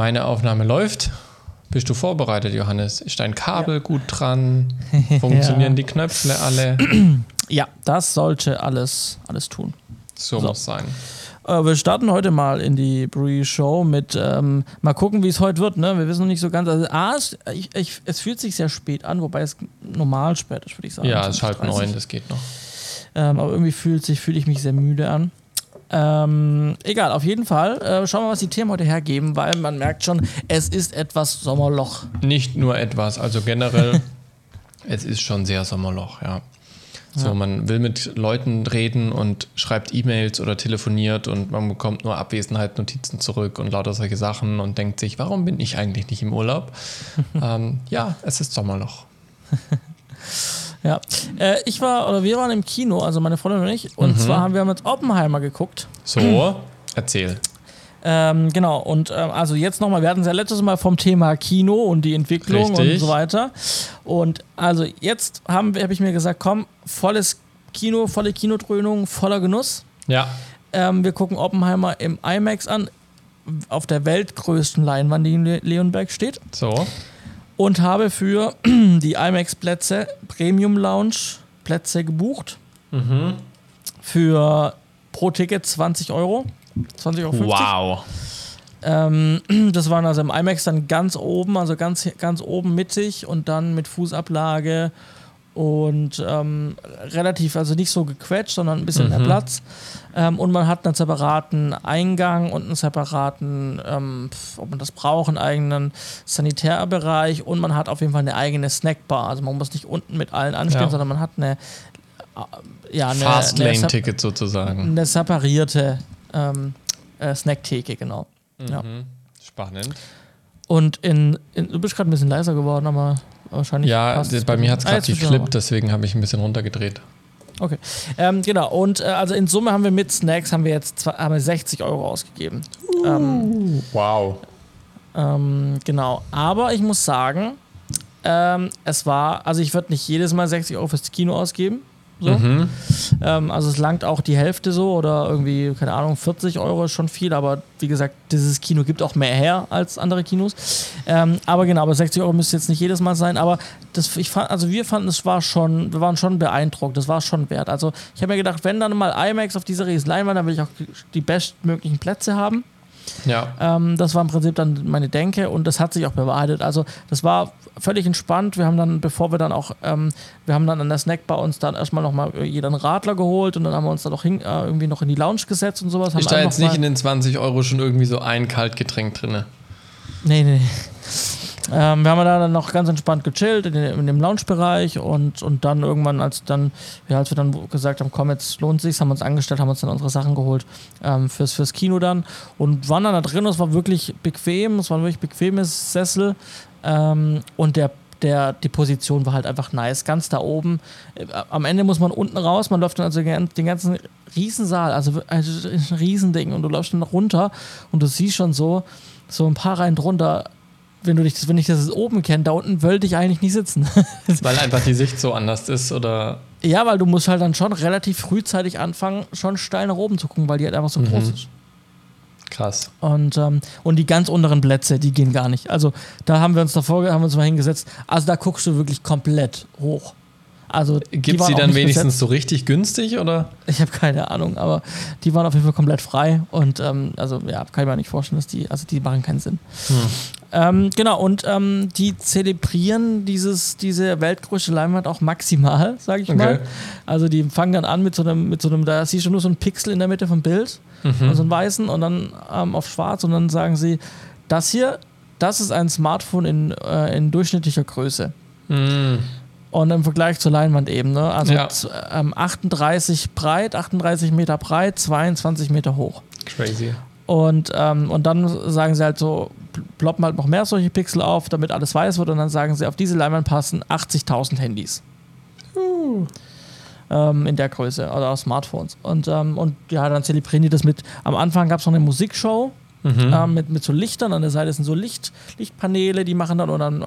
Meine Aufnahme läuft. Bist du vorbereitet, Johannes? Ist dein Kabel ja. gut dran? Funktionieren ja. die Knöpfe alle? Ja, das sollte alles, alles tun. So, so. muss sein. Äh, wir starten heute mal in die Brie-Show mit, ähm, mal gucken, wie es heute wird. Ne? Wir wissen noch nicht so ganz. Also, A, es, ich, ich, es fühlt sich sehr spät an, wobei es normal spät ist, würde ich sagen. Ja, es ist halb neun, das geht noch. Ähm, aber irgendwie fühlt sich, fühle ich mich sehr müde an. Ähm, egal, auf jeden Fall. Äh, schauen wir mal, was die Themen heute hergeben, weil man merkt schon, es ist etwas Sommerloch. Nicht nur etwas, also generell, es ist schon sehr Sommerloch, ja. So, ja. man will mit Leuten reden und schreibt E-Mails oder telefoniert und man bekommt nur Abwesenheitsnotizen zurück und lauter solche Sachen und denkt sich, warum bin ich eigentlich nicht im Urlaub? ähm, ja, es ist Sommerloch. Ja, äh, ich war, oder wir waren im Kino, also meine Freundin und ich, und mhm. zwar haben wir mit Oppenheimer geguckt. So, erzähl. Ähm, genau, und äh, also jetzt nochmal, wir hatten es ja letztes Mal vom Thema Kino und die Entwicklung Richtig. und so weiter. Und also jetzt habe hab ich mir gesagt, komm, volles Kino, volle Kinodröhnung, voller Genuss. Ja. Ähm, wir gucken Oppenheimer im IMAX an, auf der weltgrößten Leinwand, die in Leonberg steht. So und habe für die IMAX-Plätze Premium Lounge Plätze gebucht. Mhm. Für pro Ticket 20 Euro. 20,50 Euro. Wow. Ähm, das waren also im IMAX dann ganz oben, also ganz, ganz oben mittig und dann mit Fußablage und ähm, relativ, also nicht so gequetscht, sondern ein bisschen mhm. mehr Platz. Ähm, und man hat einen separaten Eingang und einen separaten, ähm, ob man das braucht, einen eigenen Sanitärbereich und man hat auf jeden Fall eine eigene Snackbar. Also man muss nicht unten mit allen anstehen, ja. sondern man hat eine, äh, ja, eine Fastlane-Ticket sozusagen. Eine separierte ähm, äh, Snacktheke, genau. Mhm. Ja. Spannend. Und in, in, du bist gerade ein bisschen leiser geworden, aber wahrscheinlich. Ja, bei mir hat es gerade geklippt, deswegen habe ich ein bisschen runtergedreht. Okay. Ähm, genau, und äh, also in Summe haben wir mit Snacks haben wir jetzt zwei, haben wir 60 Euro ausgegeben. Uh, ähm, wow. Ähm, genau. Aber ich muss sagen, ähm, es war, also ich würde nicht jedes Mal 60 Euro fürs Kino ausgeben. So. Mhm. Ähm, also es langt auch die Hälfte so oder irgendwie, keine Ahnung, 40 Euro ist schon viel, aber wie gesagt, dieses Kino gibt auch mehr her als andere Kinos. Ähm, aber genau, aber 60 Euro müsste jetzt nicht jedes Mal sein, aber das, ich fand, also wir fanden, es war schon, wir waren schon beeindruckt, das war schon wert. Also ich habe mir gedacht, wenn dann mal IMAX auf dieser riesen Leinwand, dann will ich auch die bestmöglichen Plätze haben. Ja. Ähm, das war im Prinzip dann meine Denke und das hat sich auch bewahrheitet. Also das war völlig entspannt. Wir haben dann, bevor wir dann auch, ähm, wir haben dann an der Snackbar uns dann erstmal nochmal jeder einen Radler geholt und dann haben wir uns dann noch hin, äh, irgendwie noch in die Lounge gesetzt und sowas. Ist da jetzt nicht in den 20 Euro schon irgendwie so ein Kaltgetränk drin? Nee, nee. Ähm, wir haben da dann noch ganz entspannt gechillt in, in dem Lounge-Bereich und, und dann irgendwann, als dann, ja, als wir dann gesagt haben, komm, jetzt lohnt sich, haben uns angestellt, haben uns dann unsere Sachen geholt ähm, fürs, fürs Kino dann und waren dann da drin. Es war wirklich bequem, es waren wirklich bequeme Sessel ähm, und der der, die Position war halt einfach nice, ganz da oben. Äh, am Ende muss man unten raus, man läuft dann also den ganzen Riesensaal, also, also ein Riesending und du läufst dann runter und du siehst schon so, so ein paar Reihen drunter, wenn du dich das, wenn ich das oben kenne, da unten wollte ich eigentlich nicht sitzen. weil einfach die Sicht so anders ist, oder? Ja, weil du musst halt dann schon relativ frühzeitig anfangen, schon steil nach oben zu gucken, weil die halt einfach so mhm. groß ist. Krass. Und, ähm, und die ganz unteren Plätze, die gehen gar nicht. Also da haben wir uns davor, haben wir uns mal hingesetzt. Also da guckst du wirklich komplett hoch. Also gibt sie dann wenigstens besetzt. so richtig günstig oder? Ich habe keine Ahnung, aber die waren auf jeden Fall komplett frei und ähm, also ja, kann ich mir nicht vorstellen, dass die, also die machen keinen Sinn. Hm. Ähm, genau, und ähm, die zelebrieren dieses, diese weltgrößte Leinwand auch maximal, sage ich okay. mal. Also die fangen dann an mit so einem, mit so einem, da siehst du nur so ein Pixel in der Mitte vom Bild, mhm. also einen weißen und dann ähm, auf schwarz und dann sagen sie, das hier, das ist ein Smartphone in, äh, in durchschnittlicher Größe. Mhm. Und im Vergleich zur Leinwand eben, ne? Also ja. 38 ähm, breit, 38 Meter breit, 22 Meter hoch. Crazy. Und, ähm, und dann sagen sie halt so, ploppen halt noch mehr solche Pixel auf, damit alles weiß wird. Und dann sagen sie, auf diese Leinwand passen 80.000 Handys. Uh. Ähm, in der Größe, oder also Smartphones. Und, ähm, und ja, dann zelebrieren die das mit. Am Anfang gab es noch eine Musikshow mhm. ähm, mit, mit so Lichtern. An der Seite sind so Licht, Lichtpaneele, die machen dann und dann.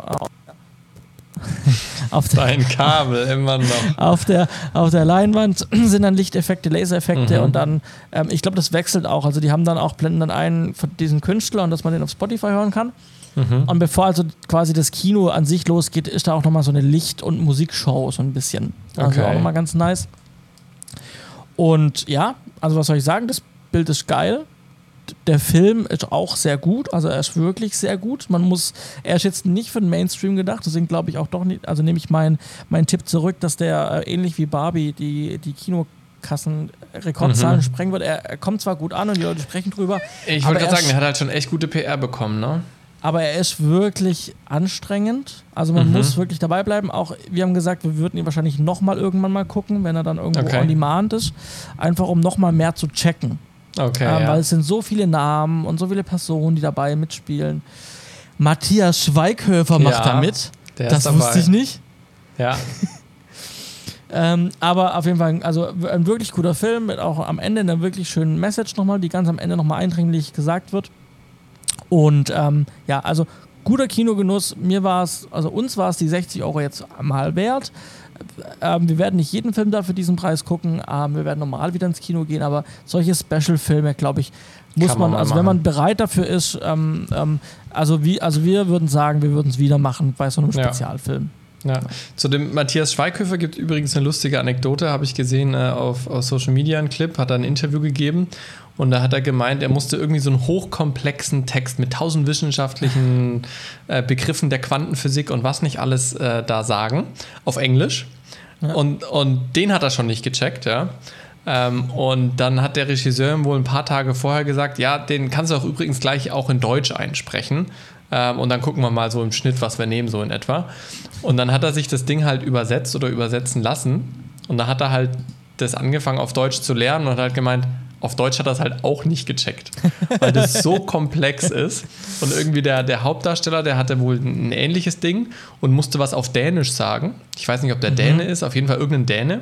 auf der, Sein Kabel immer noch. Auf der, auf der Leinwand sind dann Lichteffekte, Lasereffekte mhm. und dann, ähm, ich glaube, das wechselt auch. Also die haben dann auch, blenden dann einen von diesen Künstlern, dass man den auf Spotify hören kann. Mhm. Und bevor also quasi das Kino an sich losgeht, ist da auch nochmal so eine Licht- und Musikshow so ein bisschen. Also okay. auch nochmal ganz nice. Und ja, also was soll ich sagen, das Bild ist geil der Film ist auch sehr gut, also er ist wirklich sehr gut. Man muss, er ist jetzt nicht für den Mainstream gedacht, deswegen glaube ich auch doch nicht, also nehme ich meinen mein Tipp zurück, dass der äh, ähnlich wie Barbie die, die Kinokassen Rekordzahlen mhm. sprengen wird. Er, er, kommt zwar gut an und die Leute sprechen drüber. Ich wollte gerade sagen, er hat halt schon echt gute PR bekommen, ne? Aber er ist wirklich anstrengend. Also man mhm. muss wirklich dabei bleiben. Auch wir haben gesagt, wir würden ihn wahrscheinlich nochmal irgendwann mal gucken, wenn er dann irgendwo okay. on demand ist. Einfach um nochmal mehr zu checken. Okay. Ähm, ja. Weil es sind so viele Namen und so viele Personen, die dabei mitspielen. Matthias Schweighöfer macht ja, da mit. das wusste ich nicht. Ja. ähm, aber auf jeden Fall, also ein wirklich guter Film mit auch am Ende einer wirklich schönen Message nochmal, die ganz am Ende nochmal eindringlich gesagt wird. Und ähm, ja, also guter Kinogenuss. Mir war es, also uns war es die 60 Euro jetzt mal wert. Ähm, wir werden nicht jeden Film da für diesen Preis gucken. Ähm, wir werden normal wieder ins Kino gehen, aber solche Special-Filme, glaube ich, muss Kann man, man also machen. wenn man bereit dafür ist, ähm, ähm, also, wie, also wir würden sagen, wir würden es wieder machen bei so einem Spezialfilm. Ja. Ja. Zu dem Matthias Schweighöfer gibt übrigens eine lustige Anekdote, habe ich gesehen äh, auf, auf Social Media, ein Clip, hat er ein Interview gegeben und da hat er gemeint, er musste irgendwie so einen hochkomplexen Text mit tausend wissenschaftlichen äh, Begriffen der Quantenphysik und was nicht alles äh, da sagen, auf Englisch. Ja. Und, und den hat er schon nicht gecheckt, ja. Ähm, und dann hat der Regisseur ihm wohl ein paar Tage vorher gesagt, ja, den kannst du auch übrigens gleich auch in Deutsch einsprechen. Ähm, und dann gucken wir mal so im Schnitt, was wir nehmen, so in etwa. Und dann hat er sich das Ding halt übersetzt oder übersetzen lassen. Und da hat er halt das angefangen auf Deutsch zu lernen und hat halt gemeint, auf Deutsch hat er es halt auch nicht gecheckt, weil das so komplex ist. Und irgendwie der, der Hauptdarsteller, der hatte wohl ein ähnliches Ding und musste was auf Dänisch sagen. Ich weiß nicht, ob der mhm. Däne ist, auf jeden Fall irgendein Däne.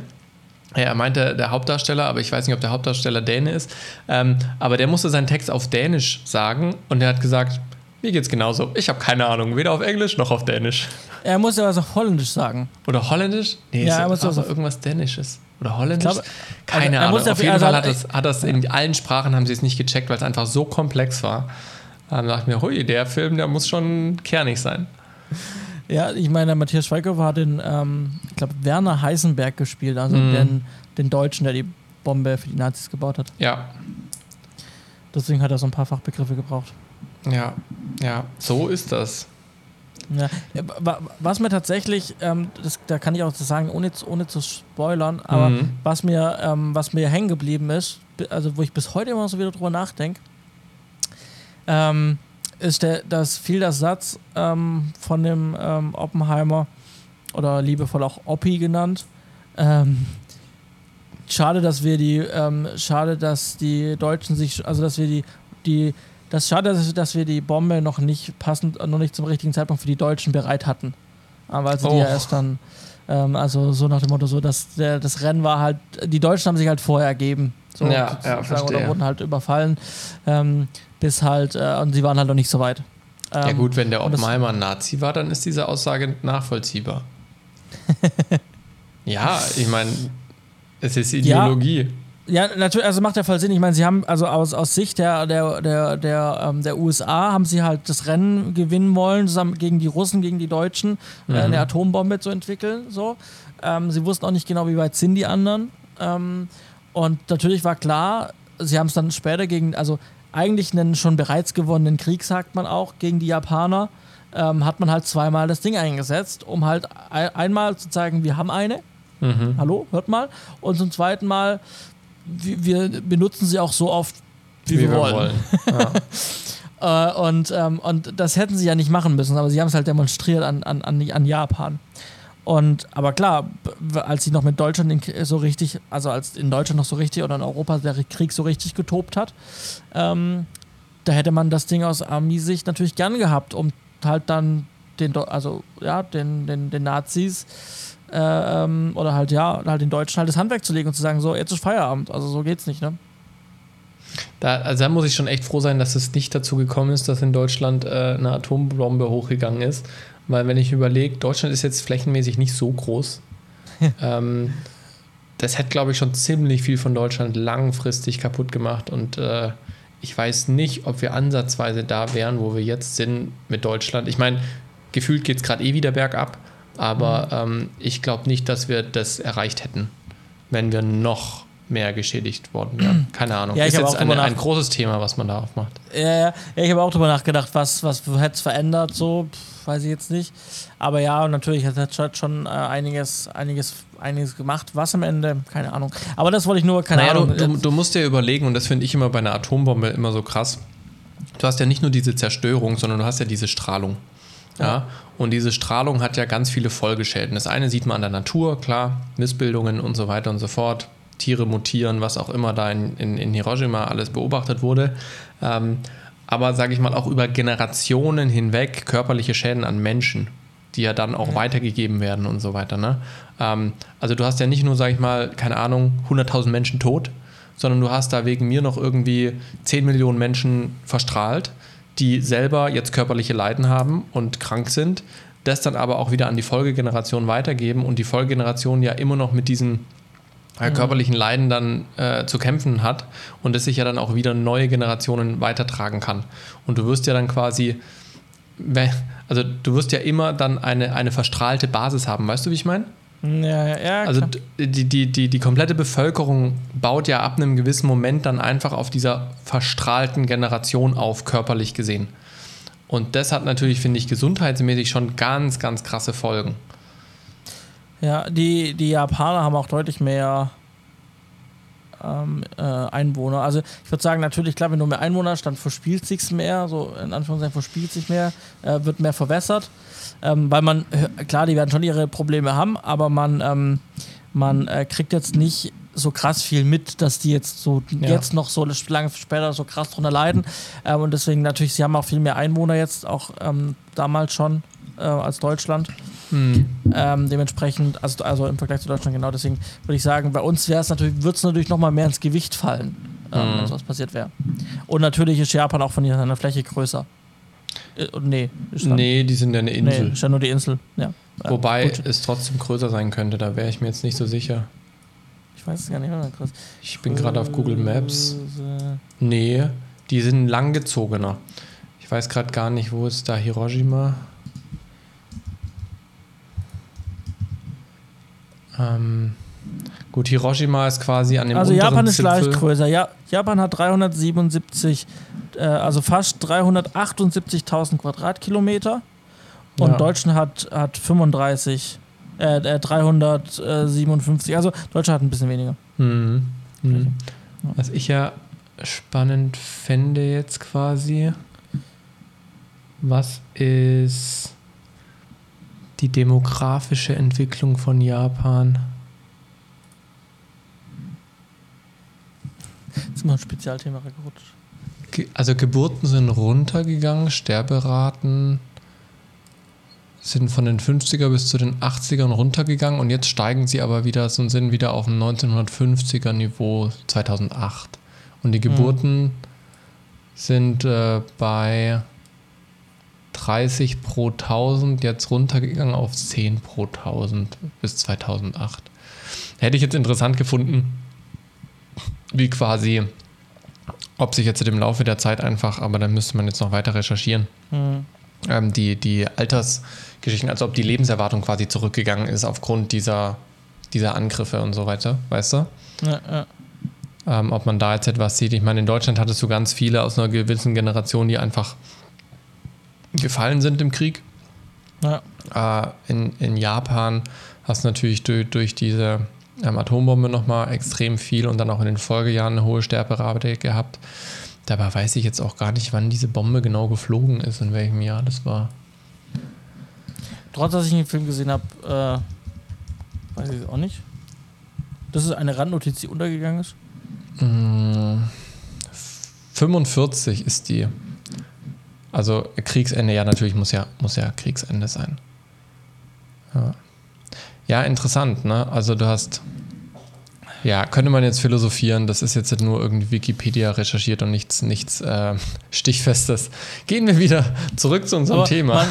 Er meinte der Hauptdarsteller, aber ich weiß nicht, ob der Hauptdarsteller Däne ist. Ähm, aber der musste seinen Text auf Dänisch sagen und er hat gesagt, mir geht's genauso. Ich habe keine Ahnung, weder auf Englisch noch auf Dänisch. Er muss ja was auf Holländisch sagen. Oder Holländisch? Nee, ja, er muss also irgendwas Dänisches. Oder Holländisch? Glaube, Keine also, Ahnung. Auf jeden Fall hat das, hat das in allen Sprachen haben sie es nicht gecheckt, weil es einfach so komplex war. Dann dachte ich mir, hui, der Film, der muss schon kernig sein. Ja, ich meine, Matthias Schweighöfer hat den, ähm, ich glaube, Werner Heisenberg gespielt, also mm. den, den Deutschen, der die Bombe für die Nazis gebaut hat. Ja. Deswegen hat er so ein paar Fachbegriffe gebraucht. Ja, ja, so ist das. Ja. Was mir tatsächlich, ähm, das, da kann ich auch sagen, ohne, ohne zu spoilern, aber mhm. was mir, ähm, was mir hängen geblieben ist, also wo ich bis heute immer so wieder drüber nachdenke, ähm, ist der, das fiel der Satz ähm, von dem ähm, Oppenheimer oder liebevoll auch Oppi genannt. Ähm, schade, dass wir die, schade, dass die Deutschen sich, also dass wir die, die das ist schade, dass wir die Bombe noch nicht passend, noch nicht zum richtigen Zeitpunkt für die Deutschen bereit hatten. Aber also oh. die ja erst dann, ähm, also so nach dem Motto, so dass der, das Rennen war halt, die Deutschen haben sich halt vorher ergeben. So, ja, ja, verstehe. Oder wurden halt überfallen, ähm, bis halt, äh, und sie waren halt noch nicht so weit. Ähm, ja gut, wenn der Oppenheimer ein Nazi war, dann ist diese Aussage nachvollziehbar. ja, ich meine, es ist Ideologie. Ja. Ja, natürlich, also macht ja voll Sinn. Ich meine, sie haben, also aus, aus Sicht der, der, der, der, ähm, der USA haben sie halt das Rennen gewinnen wollen, zusammen gegen die Russen, gegen die Deutschen, äh, mhm. äh, eine Atombombe zu entwickeln. So. Ähm, sie wussten auch nicht genau, wie weit sind die anderen. Ähm, und natürlich war klar, sie haben es dann später gegen, also eigentlich einen schon bereits gewonnenen Krieg, sagt man auch, gegen die Japaner, ähm, hat man halt zweimal das Ding eingesetzt, um halt ein, einmal zu zeigen, wir haben eine. Mhm. Hallo, hört mal. Und zum zweiten Mal wir benutzen sie auch so oft, wie, wie wir, wollen. wollen. Ja. Äh, und, ähm, und das hätten sie ja nicht machen müssen, aber sie haben es halt demonstriert an, an, an, Japan. Und aber klar, als sie noch mit Deutschland so richtig, also als in Deutschland noch so richtig oder in Europa der Krieg so richtig getobt hat, ähm, da hätte man das Ding aus Army-Sicht natürlich gern gehabt, um halt dann den, also ja, den, den, den Nazis ähm, oder halt ja, halt den Deutschen halt das Handwerk zu legen und zu sagen, so, jetzt ist Feierabend. Also so geht's nicht, ne? Da, also da muss ich schon echt froh sein, dass es nicht dazu gekommen ist, dass in Deutschland äh, eine Atombombe hochgegangen ist. Weil wenn ich überlege, Deutschland ist jetzt flächenmäßig nicht so groß. ähm, das hätte, glaube ich, schon ziemlich viel von Deutschland langfristig kaputt gemacht. Und äh, ich weiß nicht, ob wir ansatzweise da wären, wo wir jetzt sind mit Deutschland. Ich meine, gefühlt geht es gerade eh wieder bergab. Aber ähm, ich glaube nicht, dass wir das erreicht hätten, wenn wir noch mehr geschädigt worden wären. Keine Ahnung. Ja, ist jetzt ein, ein, großes Thema, was man da aufmacht. Ja, ja. ja ich habe auch darüber nachgedacht, was, was hätte es verändert, so, Pff, weiß ich jetzt nicht. Aber ja, natürlich hat es schon äh, einiges, einiges, einiges gemacht. Was am Ende, keine Ahnung. Aber das wollte ich nur, keine naja, Ahnung. Du, du, du musst dir überlegen, und das finde ich immer bei einer Atombombe immer so krass. Du hast ja nicht nur diese Zerstörung, sondern du hast ja diese Strahlung. Ja. ja. Und diese Strahlung hat ja ganz viele Folgeschäden. Das eine sieht man an der Natur, klar, Missbildungen und so weiter und so fort. Tiere mutieren, was auch immer da in, in, in Hiroshima alles beobachtet wurde. Ähm, aber sage ich mal auch über Generationen hinweg körperliche Schäden an Menschen, die ja dann auch ja. weitergegeben werden und so weiter. Ne? Ähm, also du hast ja nicht nur, sage ich mal, keine Ahnung, 100.000 Menschen tot, sondern du hast da wegen mir noch irgendwie 10 Millionen Menschen verstrahlt, die selber jetzt körperliche Leiden haben und krank sind, das dann aber auch wieder an die Folgegeneration weitergeben und die Folgegeneration ja immer noch mit diesen äh, körperlichen Leiden dann äh, zu kämpfen hat und es sich ja dann auch wieder neue Generationen weitertragen kann. Und du wirst ja dann quasi, also du wirst ja immer dann eine, eine verstrahlte Basis haben, weißt du, wie ich meine? Ja, ja, ja. Also die, die, die, die komplette Bevölkerung baut ja ab einem gewissen Moment dann einfach auf dieser verstrahlten Generation auf, körperlich gesehen. Und das hat natürlich, finde ich, gesundheitsmäßig schon ganz, ganz krasse Folgen. Ja, die, die Japaner haben auch deutlich mehr ähm, äh, Einwohner. Also ich würde sagen, natürlich, klar, wenn du mehr Einwohner hast, dann verspielt sich mehr, so in Anführungszeichen verspielt sich mehr, äh, wird mehr verwässert. Ähm, weil man, klar, die werden schon ihre Probleme haben, aber man, ähm, man äh, kriegt jetzt nicht so krass viel mit, dass die jetzt so ja. jetzt noch so lange später so krass drunter leiden. Ähm, und deswegen natürlich, sie haben auch viel mehr Einwohner jetzt, auch ähm, damals schon äh, als Deutschland. Mhm. Ähm, dementsprechend, also, also im Vergleich zu Deutschland, genau deswegen würde ich sagen, bei uns wäre es natürlich, wird es natürlich nochmal mehr ins Gewicht fallen, ähm, mhm. wenn sowas passiert wäre. Und natürlich ist Japan auch von seiner Fläche größer. Äh, nee, nee, die sind ja eine Insel. Nee, ist ja nur die Insel, ja. Wobei Gut. es trotzdem größer sein könnte, da wäre ich mir jetzt nicht so sicher. Ich weiß es gar nicht mehr. Krass. Ich bin gerade auf Google Maps. Nee, die sind langgezogener. Ich weiß gerade gar nicht, wo ist da Hiroshima? Ähm, gut, Hiroshima ist quasi an dem Also Japan ist Zipfel. leicht größer. Ja, Japan hat 377, äh, also fast 378.000 Quadratkilometer. Und ja. Deutschland hat, hat 35, äh, 357. Äh, also Deutschland hat ein bisschen weniger. Mhm. Mhm. Was ich ja spannend fände jetzt quasi, was ist die demografische Entwicklung von Japan. Das ist mal ein Spezialthema gerutscht. Also Geburten sind runtergegangen, Sterberaten sind von den 50er bis zu den 80ern runtergegangen und jetzt steigen sie aber wieder und sind wieder auf dem 1950er Niveau 2008. Und die hm. Geburten mhm. sind äh, bei 30 pro 1000 jetzt runtergegangen auf 10 pro 1000 bis 2008. Hätte ich jetzt interessant gefunden, wie quasi, ob sich jetzt im Laufe der Zeit einfach, aber dann müsste man jetzt noch weiter recherchieren, mhm. ähm, die, die Altersgeschichten, also ob die Lebenserwartung quasi zurückgegangen ist aufgrund dieser, dieser Angriffe und so weiter, weißt du? Ja, ja. Ähm, ob man da jetzt etwas sieht. Ich meine, in Deutschland hattest du ganz viele aus einer gewissen Generation, die einfach gefallen sind im Krieg. Ja. Äh, in, in Japan hast du natürlich durch, durch diese ähm, Atombombe nochmal extrem viel und dann auch in den Folgejahren eine hohe Sterberate gehabt. Dabei weiß ich jetzt auch gar nicht, wann diese Bombe genau geflogen ist, in welchem Jahr das war. Trotz, dass ich den Film gesehen habe, äh, weiß ich es auch nicht. Das ist eine Randnotiz, die untergegangen ist? Mmh, 45 ist die. Also Kriegsende, ja, natürlich muss ja, muss ja Kriegsende sein. Ja. ja, interessant, ne? Also du hast Ja, könnte man jetzt philosophieren. Das ist jetzt nur irgendwie Wikipedia recherchiert und nichts, nichts äh, Stichfestes. Gehen wir wieder zurück zu unserem Aber Thema.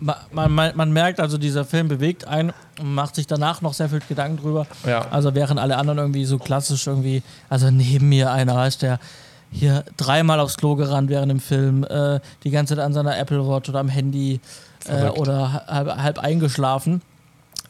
Man, man, man, man merkt also, dieser Film bewegt einen und macht sich danach noch sehr viel Gedanken drüber. Ja. Also während alle anderen irgendwie so klassisch irgendwie, also neben mir einer ist der hier dreimal aufs Klo gerannt während dem Film, äh, die ganze Zeit an seiner Apple Watch oder am Handy äh, oder halb, halb eingeschlafen.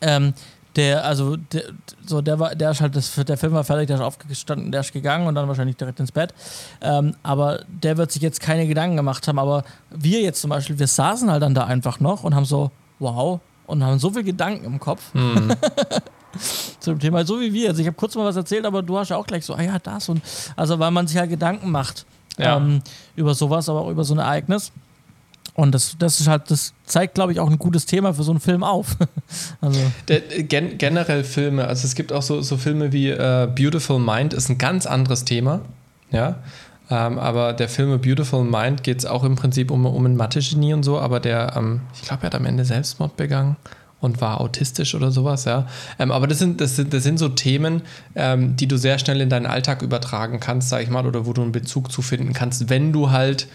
Ähm, der, also, der, so, der war, der ist halt, das, der Film war fertig, der ist aufgestanden, der ist gegangen und dann wahrscheinlich direkt ins Bett. Ähm, aber der wird sich jetzt keine Gedanken gemacht haben. Aber wir jetzt zum Beispiel, wir saßen halt dann da einfach noch und haben so, wow, und haben so viel Gedanken im Kopf Hm. zu dem Thema, so wie wir. Also ich habe kurz mal was erzählt, aber du hast ja auch gleich so, ah ja, das und also weil man sich halt Gedanken macht Ja. ähm, über sowas, aber auch über so ein Ereignis. Und das, das ist halt, das zeigt, glaube ich, auch ein gutes Thema für so einen Film auf. also, Der, gen generell Filme, also es gibt auch so, so Filme wie äh, Beautiful Mind, ist ein ganz anderes Thema. Ja. Ähm, aber der Film A Beautiful Mind geht es auch im Prinzip um, um ein Mathe-Genie und so, aber der, ähm, ich glaube, er hat am Ende Selbstmord begangen und war autistisch oder sowas, ja. Ähm, aber das sind, das, sind, das sind so Themen, ähm, die du sehr schnell in deinen Alltag übertragen kannst, sag ich mal, oder wo du einen Bezug zu finden kannst, wenn du halt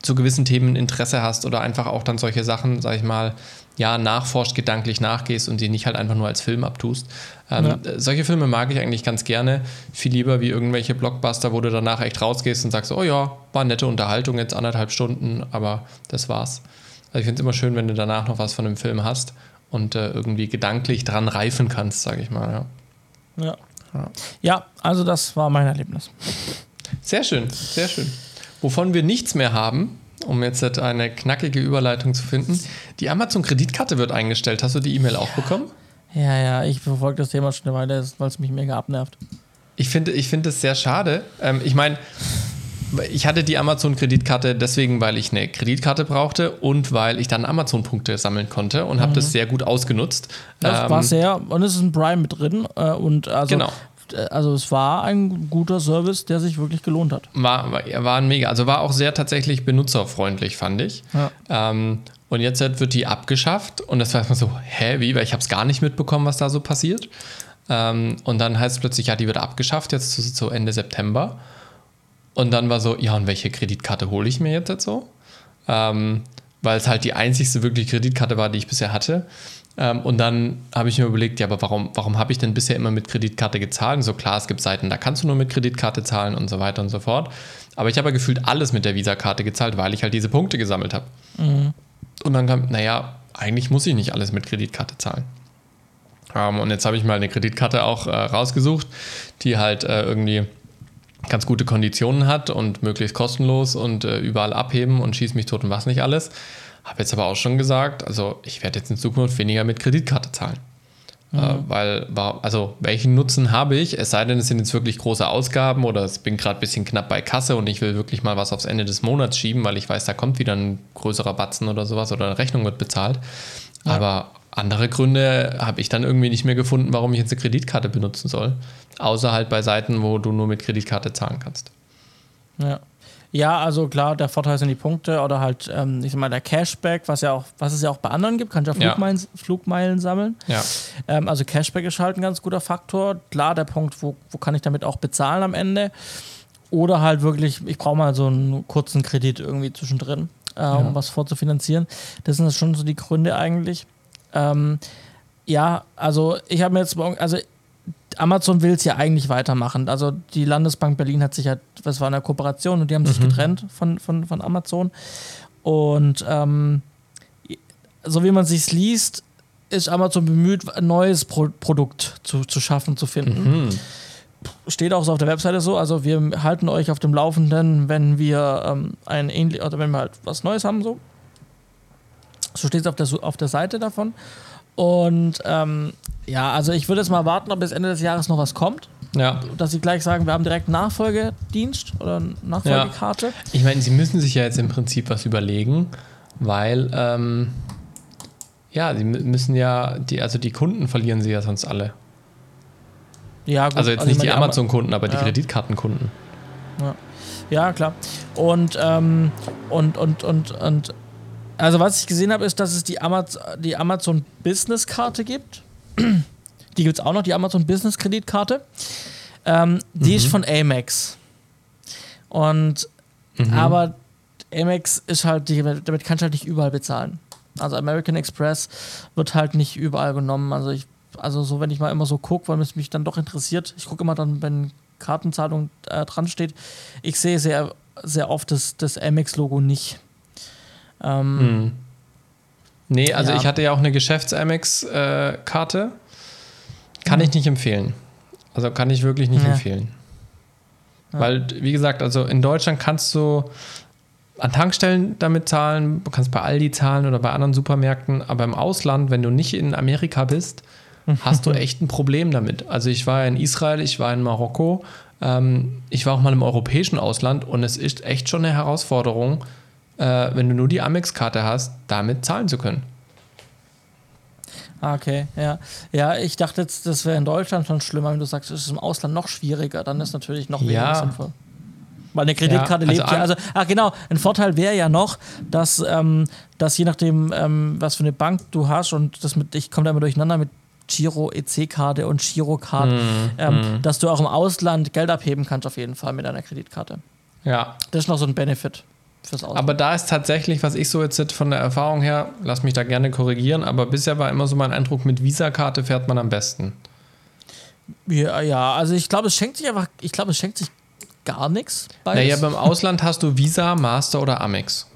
zu gewissen Themen Interesse hast oder einfach auch dann solche Sachen, sag ich mal, ja, nachforscht, gedanklich nachgehst und die nicht halt einfach nur als Film abtust. Ähm, Ja. Solche Filme mag ich eigentlich ganz gerne. Viel lieber wie irgendwelche Blockbuster, wo du danach echt rausgehst und sagst, oh ja, war nette Unterhaltung, jetzt anderthalb Stunden, aber das war's. Also ich finde es immer schön, wenn du danach noch was von dem Film hast und äh, irgendwie gedanklich dran reifen kannst, sage ich mal. Ja. ja. Ja. ja, also das war mein Erlebnis. Sehr schön, sehr schön. Wovon wir nichts mehr haben, um jetzt eine knackige Überleitung zu finden, die Amazon-Kreditkarte wird eingestellt. Hast du die E-Mail auch bekommen? Ja, ja, ich verfolge das Thema schon eine Weile, weil es mich mega abnervt. Ich finde ich finde es sehr schade. Ähm, ich meine, ich hatte die Amazon-Kreditkarte deswegen, weil ich eine Kreditkarte brauchte und weil ich dann Amazon-Punkte sammeln konnte und habe das sehr gut ausgenutzt. Das Ähm, war sehr, und es ist ein Prime mit drin äh, und also, Genau. Äh, also es war ein guter Service, der sich wirklich gelohnt hat. War, war, war ein mega. Also war auch sehr tatsächlich benutzerfreundlich, fand ich. Ja. Ähm, und jetzt wird die abgeschafft und das war erstmal so, hä, wie? Weil ich habe es gar nicht mitbekommen, was da so passiert. Ähm, und dann heißt es plötzlich, ja, die wird abgeschafft jetzt zu, zu Ende September. Und dann war so, ja, und welche Kreditkarte hole ich mir jetzt, jetzt so? Ähm, weil es halt die einzigste wirklich Kreditkarte war, die ich bisher hatte. Ähm, und dann habe ich mir überlegt, ja, aber warum, warum habe ich denn bisher immer mit Kreditkarte gezahlt? Und so klar, es gibt Seiten, da kannst du nur mit Kreditkarte zahlen und so weiter und so fort. Aber ich habe ja gefühlt alles mit der Visa-Karte gezahlt, weil ich halt diese Punkte gesammelt habe. Und dann kam, naja, eigentlich muss ich nicht alles mit Kreditkarte zahlen. Ähm, und jetzt habe ich mal eine Kreditkarte auch äh, rausgesucht, die halt äh, irgendwie ganz gute Konditionen hat und möglichst kostenlos und äh, überall abheben und schieß mich tot und was nicht alles. Habe jetzt aber auch schon gesagt, also ich werde jetzt in Zukunft weniger mit Kreditkarte zahlen. Äh, weil, war- also welchen Nutzen habe ich? Es sei denn, es sind jetzt wirklich große Ausgaben oder es bin gerade ein bisschen knapp bei Kasse und ich will wirklich mal was aufs Ende des Monats schieben, weil ich weiß, da kommt wieder ein größerer Batzen oder sowas oder eine Rechnung wird bezahlt. Aber andere Gründe habe ich dann irgendwie nicht mehr gefunden, warum ich jetzt eine Kreditkarte benutzen soll. Außer halt bei Seiten, wo du nur mit Kreditkarte zahlen kannst. Ja. Ja, also klar, der Vorteil sind die Punkte oder halt, ähm, ich sag mal, der Cashback, was ja auch, was es ja auch bei anderen gibt, kannst ja Ja. Flugmeilen, Flugmeilen sammeln. Ja. Ähm, also Cashback ist halt ein ganz guter Faktor. Klar, der Punkt, wo, wo kann ich damit auch bezahlen am Ende? Oder halt wirklich, ich brauche mal so einen kurzen Kredit irgendwie zwischendrin, äh, um was vorzufinanzieren. Das sind schon so die Gründe eigentlich. Ähm, ja, also ich habe mir jetzt, also Amazon will es ja eigentlich weitermachen. Also die Landesbank Berlin hat sich ja, das war eine Kooperation und die haben sich getrennt von, von, von Amazon. Und ähm, so wie man sich liest, ist Amazon bemüht, ein neues Pro Produkt zu, zu schaffen, zu finden. Mhm. Steht auch so auf der Webseite so. Also wir halten euch auf dem Laufenden, wenn wir ähm, ein ähnlich oder wenn wir halt was Neues haben, so. So steht es auf der, auf der Seite davon. Und ähm, ja, also ich würde jetzt mal warten, ob bis Ende des Jahres noch was kommt. Ja. Dass sie gleich sagen, wir haben direkt Nachfolgedienst oder Nachfolgekarte. Ich meine, sie müssen sich ja jetzt im Prinzip was überlegen, weil ähm, ja, sie mü- müssen ja, die, also die Kunden verlieren sie ja sonst alle. Ja, gut. Also jetzt ich nicht die Ama- Amazon-Kunden, aber die Ja. Kreditkartenkunden. Ja, klar. Und, ähm, und, und, und, und, also was ich gesehen habe, ist, dass es die, Amaz die Amazon Business Karte gibt. Die gibt es auch noch, die Amazon Business Kreditkarte. Ähm, die mhm. ist von Amex. Und mhm. aber Amex ist halt, damit kannst du halt nicht überall bezahlen. Also American Express wird halt nicht überall genommen. Also ich, also so, wenn ich mal immer so gucke, weil es mich dann doch interessiert, ich gucke immer dann, wenn Kartenzahlung äh, dran steht, ich sehe sehr, sehr oft das, das Amex-Logo nicht. Ähm, hm. Nee, also ja. ich hatte ja auch eine Geschäfts-Amex-Karte. Äh, kann hm. ich nicht empfehlen. Also kann ich wirklich nicht ja. empfehlen. Ja. Weil, wie gesagt, also in Deutschland kannst du an Tankstellen damit zahlen, du kannst bei Aldi zahlen oder bei anderen Supermärkten, aber im Ausland, wenn du nicht in Amerika bist, hast du echt ein Problem damit. Also ich war in Israel, ich war in Marokko, ähm, ich war auch mal im europäischen Ausland und es ist echt schon eine Herausforderung, äh, wenn du nur die Amex-Karte hast, damit zahlen zu können. Ah, okay, ja. Ja, ich dachte jetzt, das wäre in Deutschland schon schlimmer, wenn du sagst, es ist im Ausland noch schwieriger, dann ist natürlich noch weniger ja. sinnvoll. Weil eine Kreditkarte ja, also lebt ja. Also, ah, genau. Ein Vorteil wäre ja noch, dass, ähm, dass je nachdem, ähm, was für eine Bank du hast, und das mit, ich komme da immer durcheinander mit Giro EC-Karte und Girocard, mm, ähm, mm. dass du auch im Ausland Geld abheben kannst, auf jeden Fall mit einer Kreditkarte. Ja. Das ist noch so ein Benefit fürs Ausland. Aber da ist tatsächlich, was ich so jetzt von der Erfahrung her, lass mich da gerne korrigieren, aber bisher war immer so mein Eindruck, mit Visa-Karte fährt man am besten. Ja, ja, also ich glaube, es schenkt sich einfach, ich glaube, es schenkt sich gar nichts. Naja, beim Ausland hast du Visa, Master oder Amex.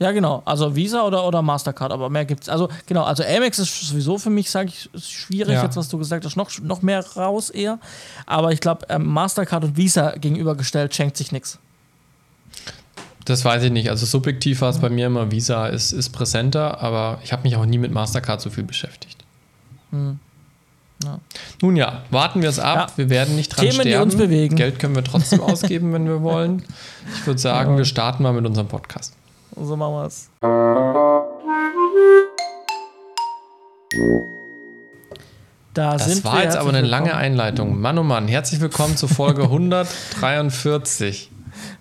Ja, genau. Also Visa oder, oder Mastercard, aber mehr gibt's. Also genau, also Amex ist sowieso für mich, sage ich, schwierig, ja. jetzt was du gesagt hast, noch, noch mehr raus eher. Aber ich glaube, ähm, Mastercard und Visa gegenübergestellt schenkt sich nichts. Das weiß ich nicht. Also subjektiv war es bei mir immer, Visa ist, ist präsenter, aber ich habe mich auch nie mit Mastercard so viel beschäftigt. Hm. Ja. Nun ja, warten wir es ab. Ja. Wir werden nicht dran Themen, sterben. Die uns bewegen. Geld können wir trotzdem ausgeben, wenn wir wollen. Ich würde sagen, ja. wir starten mal mit unserem Podcast. So machen wir es. Da das war jetzt aber eine lange Einleitung. Mann, oh Mann, herzlich willkommen zur Folge 143.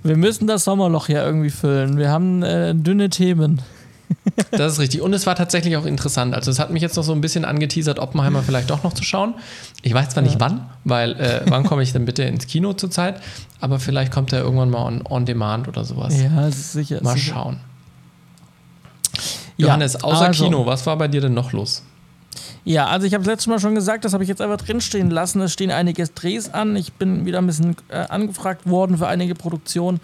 Wir müssen das Sommerloch ja irgendwie füllen. Wir haben äh, dünne Themen. Das ist richtig. Und es war tatsächlich auch interessant. Also es hat mich jetzt noch so ein bisschen angeteasert, Oppenheimer vielleicht doch noch zu schauen. Ich weiß zwar nicht ja. wann, weil äh, wann komme ich denn bitte ins Kino zurzeit, aber vielleicht kommt er irgendwann mal on, on Demand oder sowas. Ja, sicher. Mal sicher. schauen. Johannes, außer also, Kino, was war bei dir denn noch los? Ja, also ich habe letztes Mal schon gesagt, das habe ich jetzt einfach drinstehen lassen. Es stehen einige Drehs an. Ich bin wieder ein bisschen äh, angefragt worden für einige Produktionen.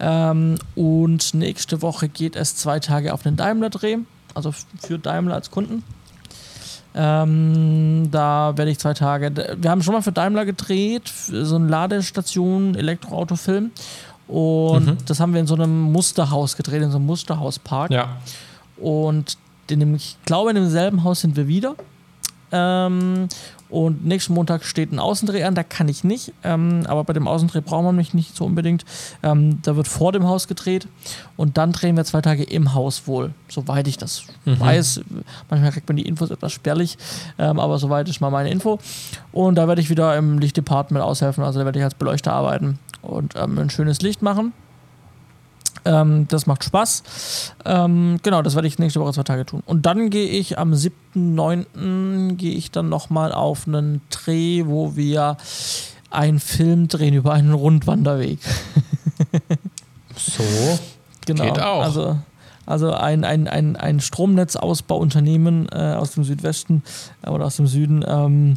Ähm, und nächste Woche geht es zwei Tage auf den Daimler-Dreh, also für Daimler als Kunden. Ähm, da werde ich zwei Tage. Wir haben schon mal für Daimler gedreht, so eine Ladestation, Elektroautofilm. Und mhm. das haben wir in so einem Musterhaus gedreht, in so einem Musterhauspark. Ja. Und in dem, ich glaube, in demselben Haus sind wir wieder. Ähm, und nächsten Montag steht ein Außendreh an, da kann ich nicht. Ähm, aber bei dem Außendreh braucht man mich nicht so unbedingt. Ähm, da wird vor dem Haus gedreht und dann drehen wir zwei Tage im Haus wohl, soweit ich das mhm. weiß. Manchmal kriegt man die Infos etwas spärlich, ähm, aber soweit ist mal meine Info. Und da werde ich wieder im Lichtdepartment aushelfen, also da werde ich als Beleuchter arbeiten und ähm, ein schönes Licht machen. Ähm, das macht Spaß. Ähm, genau, das werde ich nächste Woche zwei Tage tun. Und dann gehe ich am 7.9. gehe ich dann nochmal auf einen Dreh, wo wir einen Film drehen über einen Rundwanderweg. so. Genau. Geht auch. Also, also ein, ein, ein, ein Stromnetzausbauunternehmen äh, aus dem Südwesten äh, oder aus dem Süden ähm,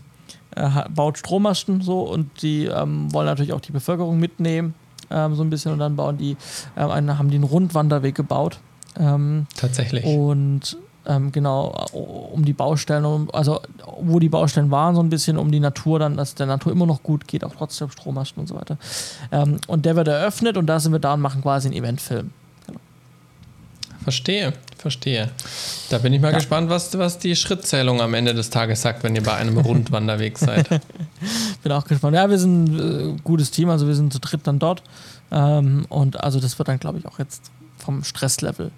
äh, baut Strommasten so und die ähm, wollen natürlich auch die Bevölkerung mitnehmen ähm, so ein bisschen und dann bauen die, ähm, einen, haben die einen Rundwanderweg gebaut. Ähm, Tatsächlich. Und ähm, genau, um die Baustellen, um, also wo die Baustellen waren, so ein bisschen um die Natur, dann, dass der Natur immer noch gut geht, auch trotzdem Strommasten und so weiter. Ähm, und der wird eröffnet und da sind wir da und machen quasi einen Eventfilm. Genau. Verstehe, verstehe. Da bin ich mal ja. gespannt, was, was die Schrittzählung am Ende des Tages sagt, wenn ihr bei einem Rundwanderweg seid. bin auch gespannt. Ja, wir sind ein äh, gutes Team, also wir sind zu dritt dann dort. Ähm, und also das wird dann, glaube ich, auch jetzt vom Stresslevel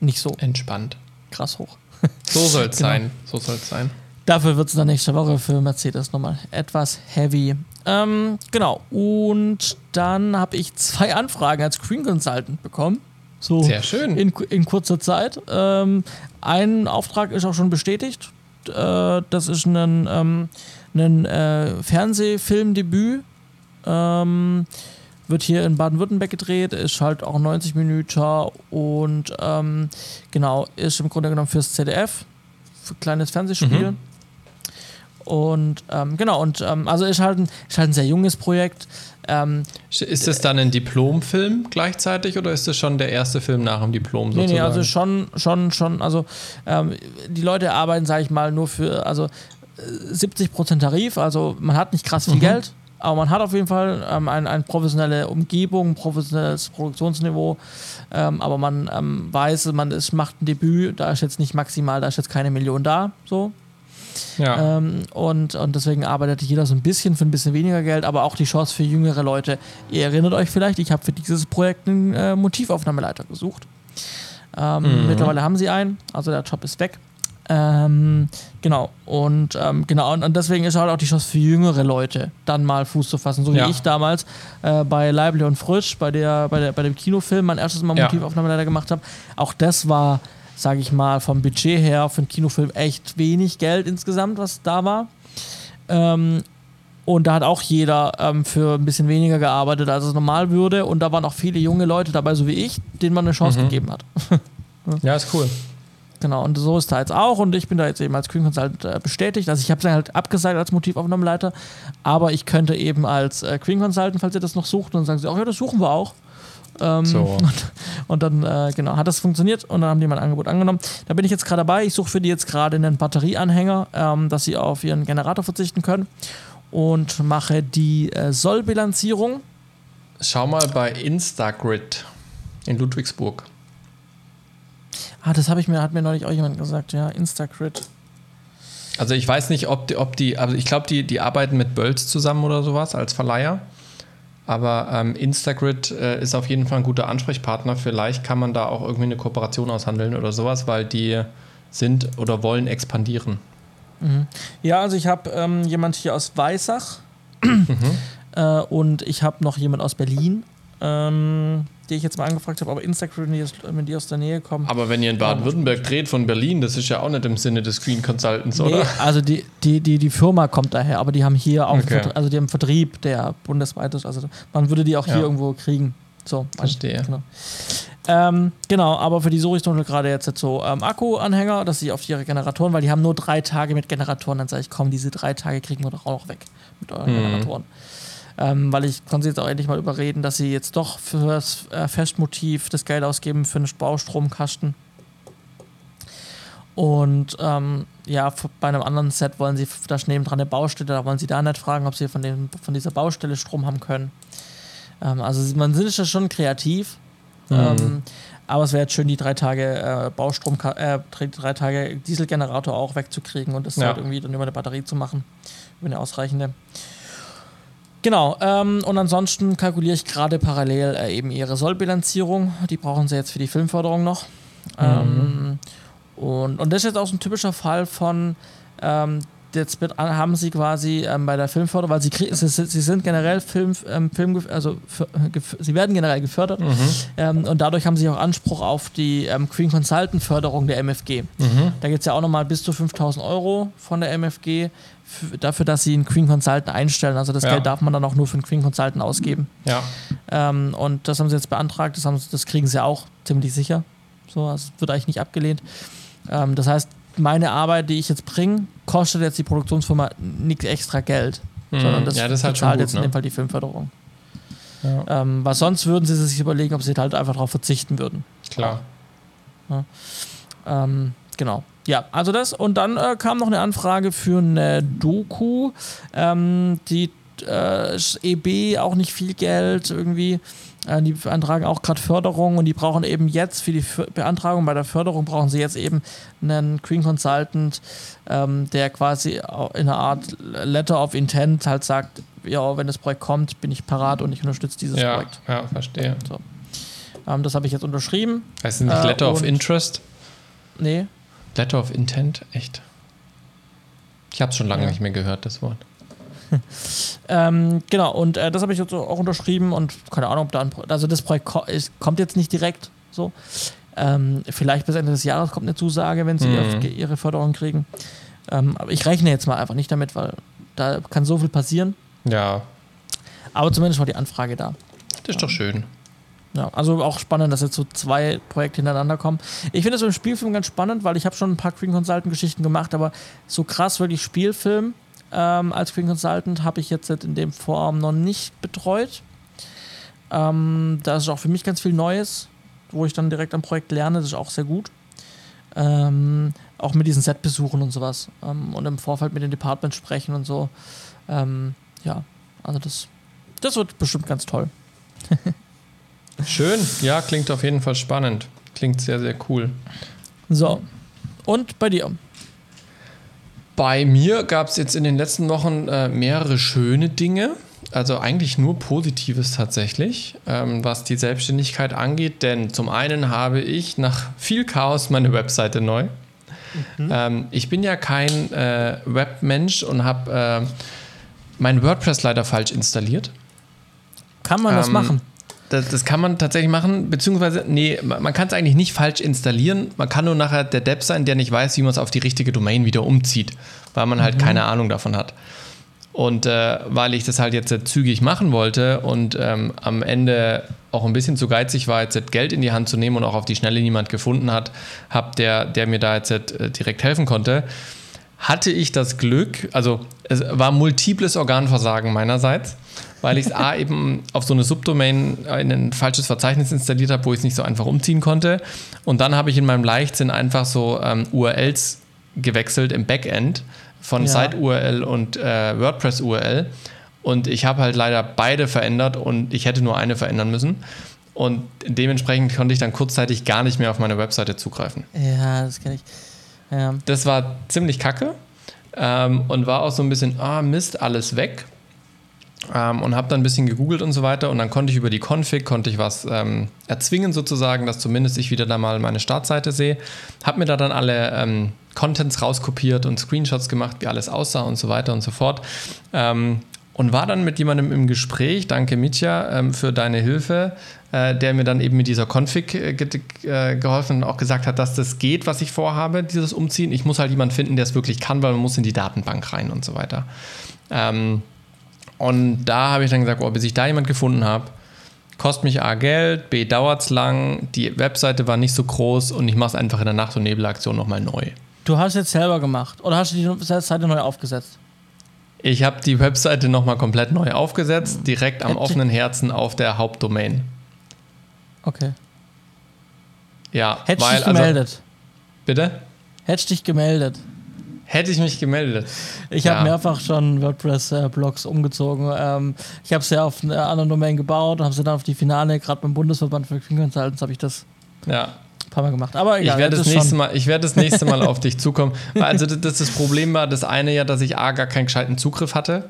nicht so entspannt. Krass hoch. So soll es genau. sein. So soll es sein. Dafür wird es dann nächste Woche für Mercedes nochmal etwas heavy. Ähm, genau. Und dann habe ich zwei Anfragen als Screen Consultant bekommen. So Sehr schön. In, in kurzer Zeit. Ähm, ein Auftrag ist auch schon bestätigt. Äh, das ist ein, ähm, ein äh, Fernsehfilmdebüt. Ähm, wird hier in Baden-Württemberg gedreht, ist halt auch 90 Minuten und ähm, genau, ist im Grunde genommen fürs ZDF, für kleines Fernsehspiel. Mhm. Und ähm, genau, und ähm, also ist halt, ein, ist halt ein sehr junges Projekt. Ähm, ist das dann ein Diplomfilm gleichzeitig oder ist das schon der erste Film nach dem Diplom sozusagen? Nee, nee, also schon, schon, schon, also ähm, die Leute arbeiten, sage ich mal, nur für, also 70% Tarif, also man hat nicht krass viel mhm. Geld, aber man hat auf jeden Fall ähm, eine, eine professionelle Umgebung, ein professionelles Produktionsniveau. Ähm, aber man ähm, weiß, man ist, macht ein Debüt, da ist jetzt nicht maximal, da ist jetzt keine Million da. So. Ja. Ähm, und, und deswegen arbeitet jeder so ein bisschen für ein bisschen weniger Geld, aber auch die Chance für jüngere Leute. Ihr erinnert euch vielleicht, ich habe für dieses Projekt einen äh, Motivaufnahmeleiter gesucht. Ähm, mhm. Mittlerweile haben sie einen, also der Job ist weg. Ähm, genau, und ähm, genau, und, und, deswegen ist halt auch die Chance für jüngere Leute, dann mal Fuß zu fassen. So wie ja. ich damals äh, bei Leibli und Frisch, bei, der, bei, der, bei dem Kinofilm, mein erstes Mal Motivaufnahme leider gemacht habe. Auch das war, sage ich mal, vom Budget her für einen Kinofilm echt wenig Geld insgesamt, was da war. Ähm, und da hat auch jeder ähm, für ein bisschen weniger gearbeitet, als es normal würde. Und da waren auch viele junge Leute dabei, so wie ich, denen man eine Chance mhm. gegeben hat. ja, ist cool. Genau, und so ist da jetzt auch. Und ich bin da jetzt eben als Screen Consultant äh, bestätigt. Also ich habe es halt abgesagt als Motivaufnahmeleiter, aber ich könnte eben als äh, Screen Consultant, falls ihr das noch sucht, und dann sagen sie, ach ja, das suchen wir auch. Ähm, so. und, und, dann, äh, genau, hat das funktioniert und dann haben die mein Angebot angenommen. Da bin ich jetzt gerade dabei. Ich suche für die jetzt gerade einen Batterieanhänger, ähm, dass sie auf ihren Generator verzichten können und mache die äh, Sollbilanzierung. Schau mal bei Instagrid in Ludwigsburg. Ah, das habe ich mir, hat mir neulich auch jemand gesagt, ja, Instacrit. Also ich weiß nicht, ob die, ob die also ich glaube, die, die arbeiten mit Bölz zusammen oder sowas als Verleiher. Aber ähm, Instagrid äh, ist auf jeden Fall ein guter Ansprechpartner. Vielleicht kann man da auch irgendwie eine Kooperation aushandeln oder sowas, weil die sind oder wollen expandieren. Mhm. Ja, also ich habe ähm, jemand hier aus Weissach mhm. äh, und ich habe noch jemand aus Berlin. Ähm, die ich jetzt mal angefragt habe, aber Instagram, wenn die aus der Nähe kommen. Aber wenn ihr in Baden-Württemberg dreht von Berlin, das ist ja auch nicht im Sinne des Screen Consultants, nee, oder? Also die, die, die, die Firma kommt daher, aber die haben hier auch okay. also die haben Vertrieb, der bundesweit ist. Also man würde die auch hier ja. irgendwo kriegen. So, verstehe. Genau. Ähm, genau, aber für die suche ich zum gerade jetzt so ähm, Akku-Anhänger, dass sie auf ihre Generatoren, weil die haben nur drei Tage mit Generatoren, dann sage ich, komm, diese drei Tage kriegen wir doch auch noch weg mit euren mhm. Generatoren ähm, weil ich konnte sie jetzt auch endlich mal überreden, dass sie jetzt doch für das äh, Festmotiv das Geld ausgeben für einen Baustromkasten. Und ähm, ja, bei einem anderen Set wollen sie, da nebendran eine Baustelle, da wollen sie da nicht fragen, ob sie von, dem, von dieser Baustelle Strom haben können. Ähm, also man ist ja schon kreativ. Mhm. Ähm, aber es wäre jetzt schön, die drei Tage äh, Baustrom, äh, drei Tage Dieselgenerator auch wegzukriegen und das ja. halt irgendwie dann über eine Batterie zu machen. Über eine ausreichende. Genau, ähm, und ansonsten kalkuliere ich gerade parallel äh, eben ihre Sollbilanzierung. Die brauchen sie jetzt für die Filmförderung noch. Mhm. Ähm, und, und das ist jetzt auch so ein typischer Fall von, ähm, jetzt haben sie quasi ähm, bei der Filmförderung, weil sie, sie, sie sind generell Film, ähm, Film also für, sie werden generell gefördert mhm. ähm, und dadurch haben sie auch Anspruch auf die ähm, Green Consultant Förderung der MFG. Mhm. Da geht es ja auch nochmal bis zu 5000 Euro von der MFG dafür, dass sie einen Queen Consultant einstellen. Also das ja. Geld darf man dann auch nur für einen Queen Consultant ausgeben. Ja. Ähm, und das haben sie jetzt beantragt, das, haben, das kriegen sie auch ziemlich sicher. So, also wird eigentlich nicht abgelehnt. Ähm, das heißt, meine Arbeit, die ich jetzt bringe, kostet jetzt die Produktionsfirma nichts extra Geld. Mhm. Sondern das, ja, das halt zahlt jetzt ne? in dem Fall die Filmförderung. Ja. Ähm, was sonst würden sie sich überlegen, ob sie halt einfach darauf verzichten würden. Klar. Ja. Ähm, genau. Ja, also das. Und dann äh, kam noch eine Anfrage für eine Doku. Ähm, die äh, EB auch nicht viel Geld irgendwie. Äh, die beantragen auch gerade Förderung und die brauchen eben jetzt für die Beantragung bei der Förderung brauchen sie jetzt eben einen Green Consultant, ähm, der quasi in einer Art Letter of Intent halt sagt, ja, wenn das Projekt kommt, bin ich parat und ich unterstütze dieses ja, Projekt. Ja, verstehe. So. Ähm, das habe ich jetzt unterschrieben. Heißt es nicht Letter äh, of Interest? Nee. Letter of Intent, echt? Ich habe es schon lange ja. nicht mehr gehört, das Wort. ähm, genau, und äh, das habe ich jetzt auch unterschrieben und keine Ahnung, ob da ein Pro also das Projekt ko kommt jetzt nicht direkt so. Ähm, vielleicht bis Ende des Jahres kommt eine Zusage, wenn sie mhm. ihre Förderung kriegen. Ähm, aber ich rechne jetzt mal einfach nicht damit, weil da kann so viel passieren. Ja. Aber zumindest war die Anfrage da. Das ist doch schön. Ja, also auch spannend, dass jetzt so zwei Projekte hintereinander kommen. Ich finde das im Spielfilm ganz spannend, weil ich habe schon ein paar Green Consultant Geschichten gemacht, aber so krass wirklich Spielfilm ähm, als Green Consultant habe ich jetzt in dem Form noch nicht betreut. Ähm, da ist auch für mich ganz viel Neues, wo ich dann direkt am Projekt lerne. Das ist auch sehr gut. Ähm, auch mit diesen Setbesuchen und sowas. Ähm, und im Vorfeld mit den Departments sprechen und so. Ähm, ja, also das, das wird bestimmt ganz toll. Schön, ja, klingt auf jeden Fall spannend. Klingt sehr, sehr cool. So, und bei dir? Bei mir gab es jetzt in den letzten Wochen äh, mehrere schöne Dinge. Also eigentlich nur Positives tatsächlich, ähm, was die Selbstständigkeit angeht. Denn zum einen habe ich nach viel Chaos meine Webseite neu. Mhm. Ähm, ich bin ja kein äh, Webmensch und habe äh, mein WordPress leider falsch installiert. Kann man das ähm, machen? Das, das, kann man tatsächlich machen, beziehungsweise, nee, man kann es eigentlich nicht falsch installieren. Man kann nur nachher der Depp sein, der nicht weiß, wie man es auf die richtige Domain wieder umzieht, weil man halt mhm. keine Ahnung davon hat. Und äh, weil ich das halt jetzt zügig machen wollte und ähm, am Ende auch ein bisschen zu geizig war, jetzt Geld in die Hand zu nehmen und auch auf die Schnelle niemand gefunden hat, hab der, der mir da jetzt äh, direkt helfen konnte, hatte ich das Glück, also es war multiples Organversagen meinerseits, weil ich es A eben auf so eine Subdomain in ein falsches Verzeichnis installiert habe, wo ich es nicht so einfach umziehen konnte. Und dann habe ich in meinem Leichtsinn einfach so ähm, URLs gewechselt im Backend von ja. Site-URL und äh, WordPress-URL. Und ich habe halt leider beide verändert und ich hätte nur eine verändern müssen. Und dementsprechend konnte ich dann kurzzeitig gar nicht mehr auf meine Webseite zugreifen. Ja, das kenne ich. Ja. Das war ziemlich kacke ähm, und war auch so ein bisschen, ah, Mist, alles weg. Ähm, und habe dann ein bisschen gegoogelt und so weiter und dann konnte ich über die Config, konnte ich was ähm, erzwingen sozusagen, dass zumindest ich wieder da mal meine Startseite sehe. Habe mir da dann alle ähm, Contents rauskopiert und Screenshots gemacht, wie alles aussah und so weiter und so fort. Ähm, und war dann mit jemandem im Gespräch, danke Mitya ähm, für deine Hilfe, äh, der mir dann eben mit dieser Config äh, äh, geholfen und auch gesagt hat, dass das geht, was ich vorhabe, dieses Umziehen. Ich muss halt jemanden finden, der es wirklich kann, weil man muss in die Datenbank rein und so weiter. Ähm, und da habe ich dann gesagt, oh, bis ich da jemand gefunden habe, kostet mich A Geld, B dauert es lang, die Webseite war nicht so groß und ich mache es einfach in der Nacht- und Nebelaktion nochmal neu. Du hast es jetzt selber gemacht oder hast du die Seite neu aufgesetzt? Ich habe die Webseite nochmal komplett neu aufgesetzt, direkt am offenen Herzen auf der Hauptdomain. Okay. Ja, Hättest weil, dich also gemeldet. Also, bitte? Hättest dich gemeldet. Hätte ich mich gemeldet. Ich ja. habe mehrfach schon WordPress-Blogs umgezogen. Ähm, ich habe es ja auf einer anderen Domain gebaut und habe sie dann auf die Finale, gerade beim Bundesverband für Consultants, habe ich das ja. Ein paar Mal gemacht. Aber egal, ich werde das, nächste Mal, ich das nächste Mal auf dich zukommen. Also das, das Problem war, das eine ja, dass ich A, gar keinen gescheiten Zugriff hatte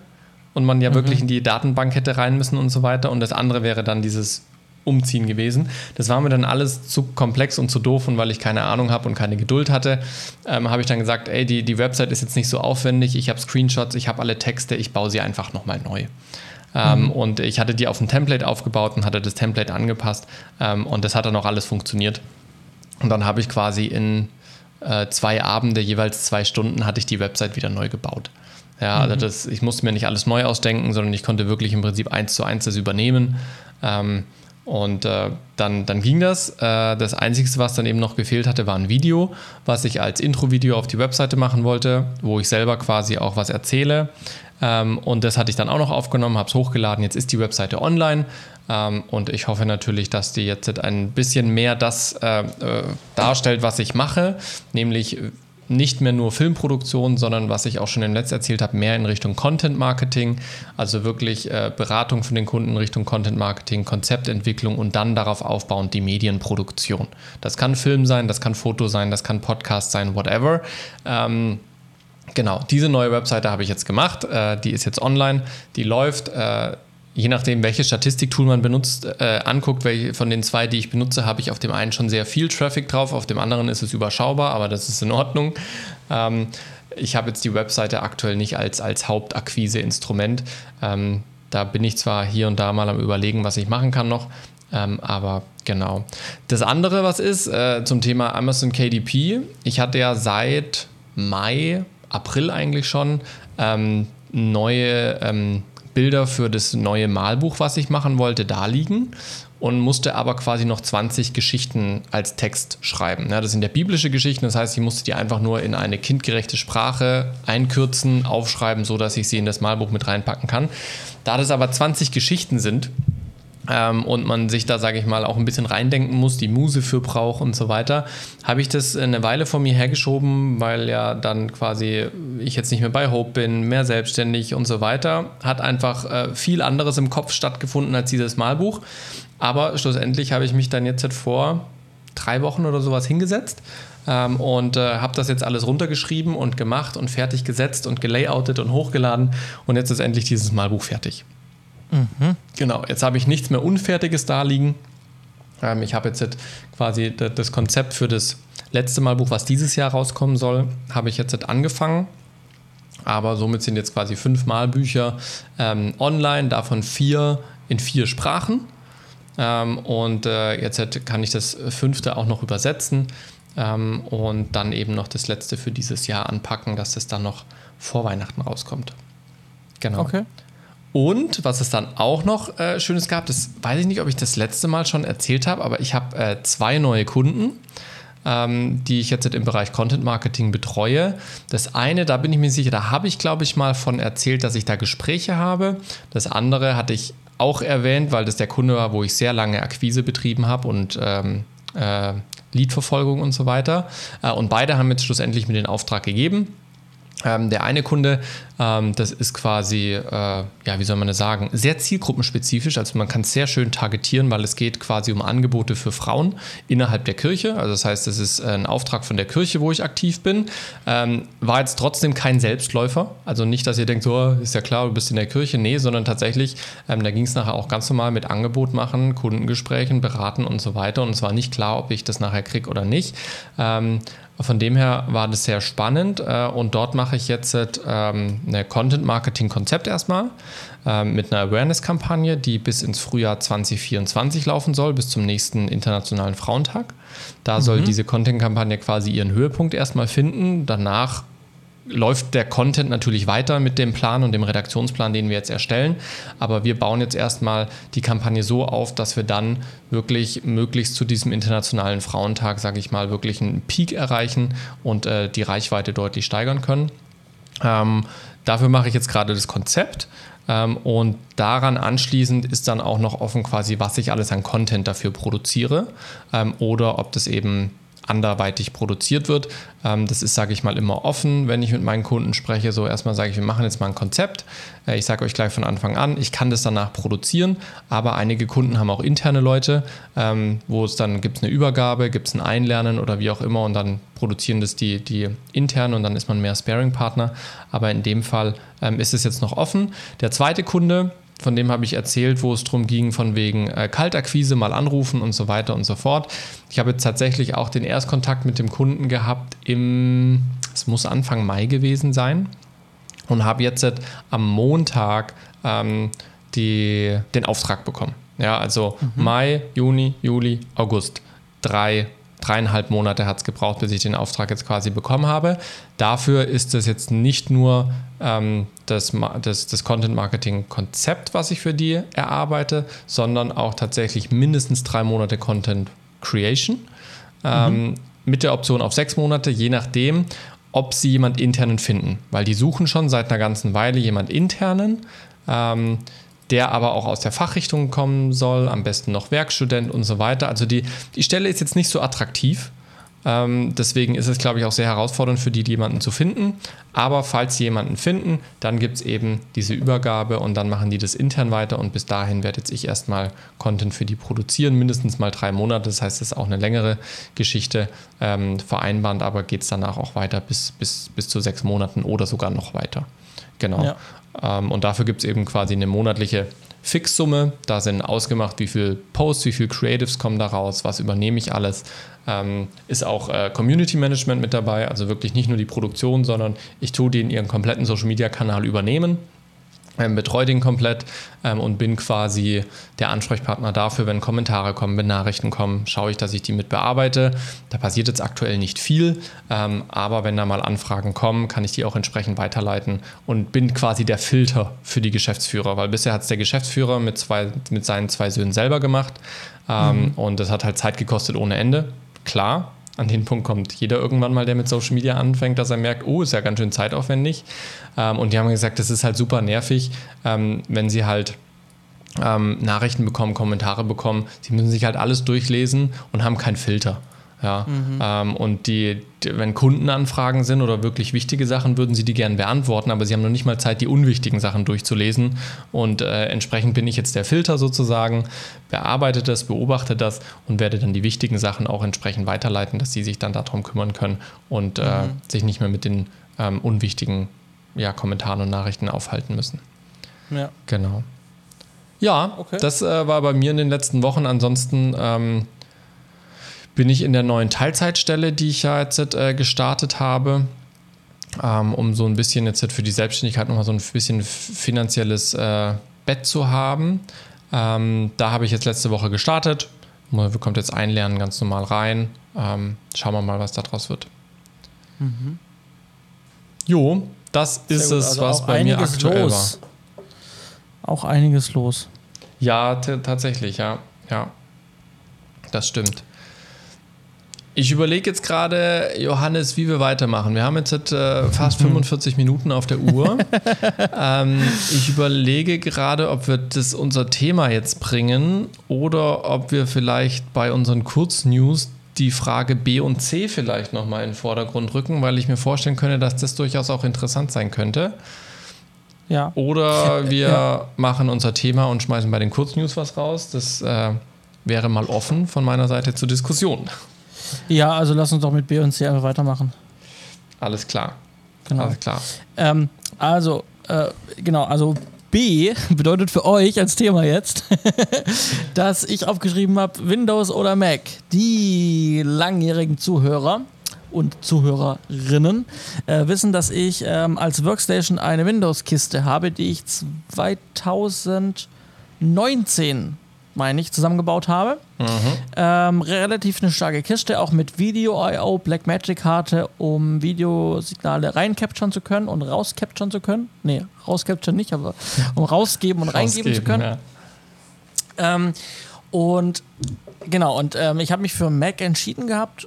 und man ja mhm. wirklich in die Datenbank hätte rein müssen und so weiter. Und das andere wäre dann dieses umziehen gewesen. Das war mir dann alles zu komplex und zu doof und weil ich keine Ahnung habe und keine Geduld hatte, ähm, habe ich dann gesagt, ey, die, die Website ist jetzt nicht so aufwendig, ich habe Screenshots, ich habe alle Texte, ich baue sie einfach nochmal neu. Ähm, mhm. Und ich hatte die auf ein Template aufgebaut und hatte das Template angepasst ähm, und das hat dann auch alles funktioniert. Und dann habe ich quasi in äh, zwei Abende, jeweils zwei Stunden, hatte ich die Website wieder neu gebaut. Ja, also mhm. das, ich musste mir nicht alles neu ausdenken, sondern ich konnte wirklich im Prinzip eins zu eins das übernehmen. Ähm, und äh, dann, dann ging das. Äh, das Einzige, was dann eben noch gefehlt hatte, war ein Video, was ich als Intro-Video auf die Webseite machen wollte, wo ich selber quasi auch was erzähle. Ähm, und das hatte ich dann auch noch aufgenommen, habe es hochgeladen. Jetzt ist die Webseite online. Ähm, und ich hoffe natürlich, dass die jetzt ein bisschen mehr das äh, äh darstellt, was ich mache, nämlich nicht mehr nur Filmproduktion, sondern was ich auch schon im Netz erzählt habe, mehr in Richtung Content Marketing, also wirklich äh, Beratung für den Kunden in Richtung Content Marketing, Konzeptentwicklung und dann darauf aufbauend die Medienproduktion. Das kann Film sein, das kann Foto sein, das kann Podcast sein, whatever. Ähm, Genau, diese neue Webseite habe ich jetzt gemacht. Äh, die ist jetzt online, die läuft. Äh, je nachdem, welches Statistiktool man benutzt, äh, anguckt, welche von den zwei, die ich benutze, habe ich auf dem einen schon sehr viel Traffic drauf, auf dem anderen ist es überschaubar, aber das ist in Ordnung. Ähm, ich habe jetzt die Webseite aktuell nicht als, als Hauptakquise-Instrument. Ähm, da bin ich zwar hier und da mal am Überlegen, was ich machen kann noch, ähm, aber genau. Das andere, was ist, äh, zum Thema Amazon KDP. Ich hatte ja seit Mai April eigentlich schon ähm, neue ähm, Bilder für das neue Malbuch, was ich machen wollte, da liegen und musste aber quasi noch 20 Geschichten als Text schreiben. Ja, das sind ja biblische Geschichten, das heißt, ich musste die einfach nur in eine kindgerechte Sprache einkürzen, aufschreiben, so dass ich sie in das Malbuch mit reinpacken kann. Da das aber 20 Geschichten sind, ähm, und man sich da, sage ich mal, auch ein bisschen reindenken muss, die Muse für braucht und so weiter, habe ich das eine Weile vor mir hergeschoben, weil ja dann quasi ich jetzt nicht mehr bei Hope bin, mehr selbstständig und so weiter. Hat einfach äh, viel anderes im Kopf stattgefunden als dieses Malbuch. Aber schlussendlich habe ich mich dann jetzt vor drei Wochen oder sowas hingesetzt ähm, und äh, habe das jetzt alles runtergeschrieben und gemacht und fertig gesetzt und gelayoutet und hochgeladen. Und jetzt ist endlich dieses Malbuch fertig. Mhm. Genau, jetzt habe ich nichts mehr Unfertiges da liegen. Ähm, ich habe jetzt quasi das Konzept für das letzte Malbuch, was dieses Jahr rauskommen soll, habe ich jetzt angefangen. Aber somit sind jetzt quasi fünf Malbücher ähm, online, davon vier in vier Sprachen. Ähm, und äh, jetzt kann ich das fünfte auch noch übersetzen ähm, und dann eben noch das letzte für dieses Jahr anpacken, dass das dann noch vor Weihnachten rauskommt. Genau. Okay. Und was es dann auch noch äh, Schönes gab, das weiß ich nicht, ob ich das letzte Mal schon erzählt habe, aber ich habe äh, zwei neue Kunden, ähm, die ich jetzt im Bereich Content Marketing betreue. Das eine, da bin ich mir sicher, da habe ich, glaube ich, mal von erzählt, dass ich da Gespräche habe. Das andere hatte ich auch erwähnt, weil das der Kunde war, wo ich sehr lange Akquise betrieben habe und ähm, äh, Leadverfolgung und so weiter. Äh, und beide haben jetzt schlussendlich mir den Auftrag gegeben. Ähm, der eine Kunde, ähm, das ist quasi, äh, ja, wie soll man das sagen, sehr zielgruppenspezifisch. Also man kann es sehr schön targetieren, weil es geht quasi um Angebote für Frauen innerhalb der Kirche. Also das heißt, das ist ein Auftrag von der Kirche, wo ich aktiv bin. Ähm, war jetzt trotzdem kein Selbstläufer. Also nicht, dass ihr denkt, so ist ja klar, du bist in der Kirche. Nee, sondern tatsächlich, ähm, da ging es nachher auch ganz normal mit Angebot machen, Kundengesprächen, beraten und so weiter. Und es war nicht klar, ob ich das nachher kriege oder nicht. Von dem her war das sehr spannend äh, und dort mache ich jetzt ähm, eine Content-Marketing-Konzept erstmal ähm, mit einer Awareness-Kampagne, die bis ins Frühjahr 2024 laufen soll, bis zum nächsten Internationalen Frauentag. Da mhm. soll diese Content-Kampagne quasi ihren Höhepunkt erstmal finden. Danach läuft der Content natürlich weiter mit dem Plan und dem Redaktionsplan, den wir jetzt erstellen. Aber wir bauen jetzt erstmal die Kampagne so auf, dass wir dann wirklich möglichst zu diesem Internationalen Frauentag, sage ich mal, wirklich einen Peak erreichen und äh, die Reichweite deutlich steigern können. Ähm, dafür mache ich jetzt gerade das Konzept. Ähm, und daran anschließend ist dann auch noch offen quasi, was ich alles an Content dafür produziere ähm, oder ob das eben anderweitig produziert wird. Ähm, das ist, sage ich mal, immer offen, wenn ich mit meinen Kunden spreche. So erstmal sage ich, wir machen jetzt mal ein Konzept. Äh, ich sage euch gleich von Anfang an, ich kann das danach produzieren, aber einige Kunden haben auch interne Leute, ähm, wo es dann gibt es eine Übergabe, gibt es ein Einlernen oder wie auch immer und dann produzieren das die, die intern und dann ist man mehr Sparing-Partner. Aber in dem Fall ähm, ist es jetzt noch offen. Der zweite Kunde, von dem habe ich erzählt, wo es darum ging, von wegen äh, Kaltakquise mal anrufen und so weiter und so fort. Ich habe jetzt tatsächlich auch den Erstkontakt mit dem Kunden gehabt im, es muss Anfang Mai gewesen sein und habe jetzt am Montag ähm, die, den Auftrag bekommen. Ja, also mhm. Mai, Juni, Juli, August. Drei dreieinhalb Monate hat es gebraucht, bis ich den Auftrag jetzt quasi bekommen habe. Dafür ist es jetzt nicht nur ähm, das, das, das Content-Marketing-Konzept, was ich für die erarbeite, sondern auch tatsächlich mindestens drei Monate Content Creation. Ähm, mhm. Mit der Option auf sechs Monate, je nachdem, ob sie jemand internen finden. Weil die suchen schon seit einer ganzen Weile jemand internen. Ähm, der aber auch aus der Fachrichtung kommen soll, am besten noch Werkstudent und so weiter. Also die, die Stelle ist jetzt nicht so attraktiv. Ähm, deswegen ist es, glaube ich, auch sehr herausfordernd für die, jemanden zu finden. Aber falls sie jemanden finden, dann gibt es eben diese Übergabe und dann machen die das intern weiter und bis dahin werde jetzt ich erstmal Content für die produzieren, mindestens mal drei Monate. Das heißt, es ist auch eine längere Geschichte ähm, vereinbart, aber geht es danach auch weiter bis, bis, bis zu sechs Monaten oder sogar noch weiter. Genau. Ja. Ähm, und dafür gibt es eben quasi eine monatliche Fixsumme. Da sind ausgemacht, wie viel Posts, wie viel Creatives kommen da raus, was übernehme ich alles. Ähm, ist auch äh, Community Management mit dabei, also wirklich nicht nur die Produktion, sondern ich tue den ihren kompletten Social Media Kanal übernehmen. Ähm, betreue den komplett ähm, und bin quasi der Ansprechpartner dafür, wenn Kommentare kommen, wenn Nachrichten kommen, schaue ich, dass ich die mit bearbeite. Da passiert jetzt aktuell nicht viel, ähm, aber wenn da mal Anfragen kommen, kann ich die auch entsprechend weiterleiten und bin quasi der Filter für die Geschäftsführer, weil bisher hat es der Geschäftsführer mit, zwei, mit seinen zwei Söhnen selber gemacht ähm, mhm. und das hat halt Zeit gekostet ohne Ende. Klar, an den Punkt kommt jeder irgendwann mal, der mit Social Media anfängt, dass er merkt, oh, ist ja ganz schön zeitaufwendig. Ähm, und die haben gesagt, das ist halt super nervig, ähm, wenn sie halt ähm, Nachrichten bekommen, Kommentare bekommen. Sie müssen sich halt alles durchlesen und haben keinen Filter. Ja, mhm. ähm, und die, die, wenn Kundenanfragen sind oder wirklich wichtige Sachen, würden sie die gerne beantworten, aber sie haben noch nicht mal Zeit, die unwichtigen Sachen durchzulesen. Und äh, entsprechend bin ich jetzt der Filter sozusagen, bearbeite das, beobachte das und werde dann die wichtigen Sachen auch entsprechend weiterleiten, dass sie sich dann darum kümmern können und äh, mhm. sich nicht mehr mit den ähm, unwichtigen ja, Kommentaren und Nachrichten aufhalten müssen. Ja. Genau. Ja, okay. das äh, war bei mir in den letzten Wochen. Ansonsten ähm, bin ich in der neuen Teilzeitstelle, die ich ja jetzt äh, gestartet habe, ähm, um so ein bisschen jetzt für die Selbstständigkeit nochmal so ein bisschen finanzielles äh, Bett zu haben. Ähm, da habe ich jetzt letzte Woche gestartet. Man bekommt jetzt Einlernen ganz normal rein. Ähm, schauen wir mal, was daraus wird. Mhm. Jo, das ist es, also was bei mir aktuell los. war. Auch einiges los. Ja, tatsächlich, ja. Ja, das stimmt. Ich überlege jetzt gerade, Johannes, wie wir weitermachen. Wir haben jetzt äh, fast 45 mhm. Minuten auf der Uhr. ähm, ich überlege gerade, ob wir das unser Thema jetzt bringen oder ob wir vielleicht bei unseren Kurznews die Frage B und C vielleicht nochmal in den Vordergrund rücken, weil ich mir vorstellen könnte, dass das durchaus auch interessant sein könnte. Ja. Oder wir ja. machen unser Thema und schmeißen bei den Kurznews was raus. Das äh, wäre mal offen von meiner Seite zur Diskussion. Ja, also lass uns doch mit B und C einfach weitermachen. Alles klar. Genau. Alles klar. Ähm, also, äh, genau, also B bedeutet für euch als Thema jetzt, dass ich aufgeschrieben habe, Windows oder Mac. Die langjährigen Zuhörer und Zuhörerinnen äh, wissen, dass ich ähm, als Workstation eine Windows-Kiste habe, die ich 2019 meine ich, zusammengebaut habe. Mhm. Ähm, relativ eine starke Kiste, auch mit Video-I.O. Blackmagic-Karte, um Videosignale reincapturen zu können und rauscapturen zu können. Nee, rauscapturen nicht, aber um rausgeben und reingeben zu können. Ja. Ähm, und genau, und ähm, ich habe mich für Mac entschieden gehabt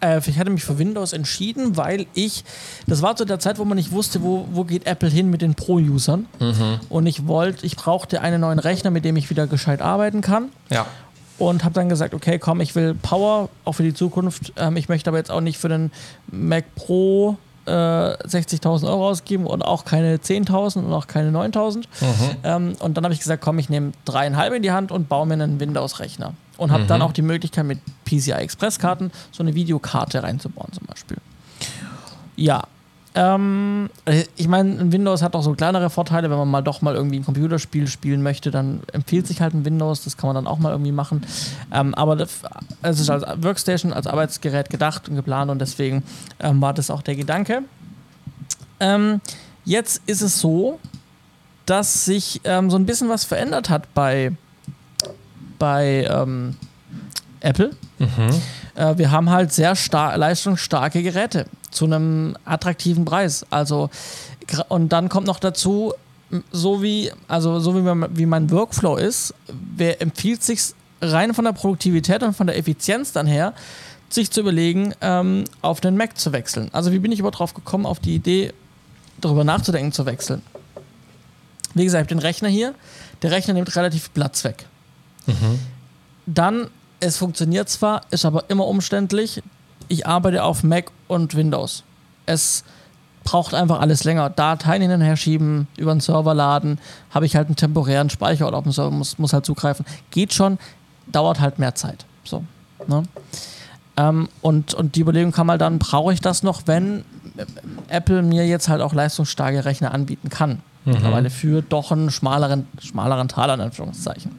äh, ich hatte mich für Windows entschieden, weil ich, das war zu der Zeit, wo man nicht wusste, wo, wo geht Apple hin mit den Pro-Usern. Mhm. Und ich wollte, ich brauchte einen neuen Rechner, mit dem ich wieder gescheit arbeiten kann. Ja. Und habe dann gesagt, okay, komm, ich will Power, auch für die Zukunft. Ähm, ich möchte aber jetzt auch nicht für den Mac Pro äh, 60.000 Euro ausgeben und auch keine 10.000 und auch keine 9.000. Mhm. Ähm, und dann habe ich gesagt, komm, ich nehme dreieinhalb in die Hand und baue mir einen Windows-Rechner und habe mhm. dann auch die Möglichkeit mit PCI Express-Karten so eine Videokarte reinzubauen zum Beispiel. Ja, ähm, ich meine, Windows hat auch so kleinere Vorteile, wenn man mal doch mal irgendwie ein Computerspiel spielen möchte, dann empfiehlt sich halt ein Windows, das kann man dann auch mal irgendwie machen. Ähm, aber das, es ist als Workstation, als Arbeitsgerät gedacht und geplant und deswegen ähm, war das auch der Gedanke. Ähm, jetzt ist es so, dass sich ähm, so ein bisschen was verändert hat bei bei ähm, Apple. Mhm. Äh, wir haben halt sehr leistungsstarke Geräte zu einem attraktiven Preis. Also und dann kommt noch dazu, so wie also so wie, man, wie mein Workflow ist, wer empfiehlt sich rein von der Produktivität und von der Effizienz dann her, sich zu überlegen, ähm, auf den Mac zu wechseln. Also wie bin ich überhaupt drauf gekommen, auf die Idee, darüber nachzudenken, zu wechseln? Wie gesagt, den Rechner hier, der Rechner nimmt relativ Platz weg. Mhm. Dann, es funktioniert zwar, ist aber immer umständlich. Ich arbeite auf Mac und Windows. Es braucht einfach alles länger. Dateien hin und her schieben, über den Server laden, habe ich halt einen temporären Speicher oder auf dem Server muss, muss halt zugreifen. Geht schon, dauert halt mehr Zeit. So. Ne? Ähm, und, und die Überlegung kam halt dann, brauche ich das noch, wenn Apple mir jetzt halt auch leistungsstarke Rechner anbieten kann. Mhm. Mittlerweile für doch einen schmaleren, schmaleren Taler, in Anführungszeichen.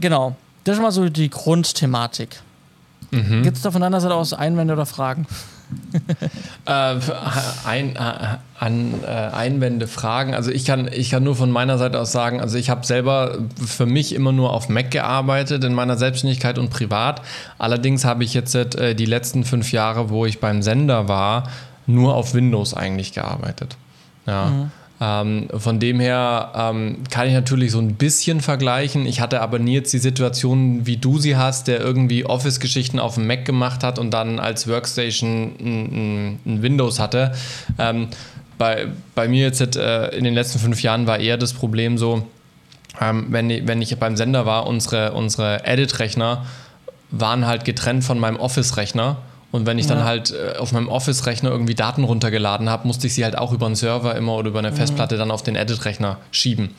Genau. Das ist mal so die Grundthematik. Mhm. Gibt es da von deiner Seite aus Einwände oder Fragen? äh, ein, äh, an äh, Einwände, Fragen. Also ich kann, ich kann nur von meiner Seite aus sagen, also ich habe selber für mich immer nur auf Mac gearbeitet in meiner Selbstständigkeit und privat. Allerdings habe ich jetzt äh, die letzten fünf Jahre, wo ich beim Sender war, nur auf Windows eigentlich gearbeitet. Ja. Mhm. Ähm, von dem her ähm, kann ich natürlich so ein bisschen vergleichen. Ich hatte aber nie jetzt die Situation, wie du sie hast, der irgendwie Office-Geschichten auf dem Mac gemacht hat und dann als Workstation ein, ein Windows hatte. Ähm, bei, bei mir jetzt äh, in den letzten fünf Jahren war eher das Problem so, ähm, wenn, wenn ich beim Sender war, unsere, unsere Edit-Rechner waren halt getrennt von meinem Office-Rechner. Und wenn ich dann halt äh, auf meinem Office-Rechner irgendwie Daten runtergeladen habe, musste ich sie halt auch über einen Server immer oder über eine mhm. Festplatte dann auf den Edit-Rechner schieben.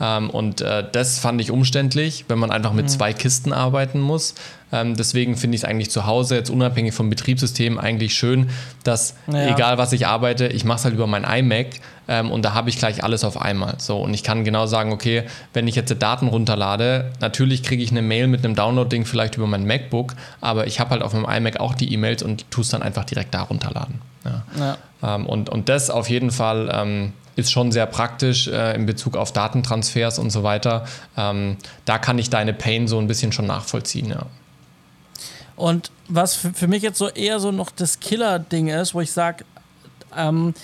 Ähm, und äh, das fand ich umständlich, wenn man einfach mit mhm. zwei Kisten arbeiten muss. Ähm, deswegen finde ich es eigentlich zu Hause, jetzt unabhängig vom Betriebssystem, eigentlich schön, dass ja. egal was ich arbeite, ich mache es halt über mein iMac ähm, und da habe ich gleich alles auf einmal. So, und ich kann genau sagen, okay, wenn ich jetzt Daten runterlade, natürlich kriege ich eine Mail mit einem Download-Ding vielleicht über mein MacBook, aber ich habe halt auf meinem iMac auch die E-Mails und tue es dann einfach direkt da runterladen. Ja. Ja. Ähm, und, und das auf jeden Fall ähm, ist schon sehr praktisch äh, in Bezug auf Datentransfers und so weiter. Ähm, da kann ich deine Pain so ein bisschen schon nachvollziehen, ja. Und was für, mich jetzt so eher so noch das Killer-Ding ist, wo ich sage, ähm,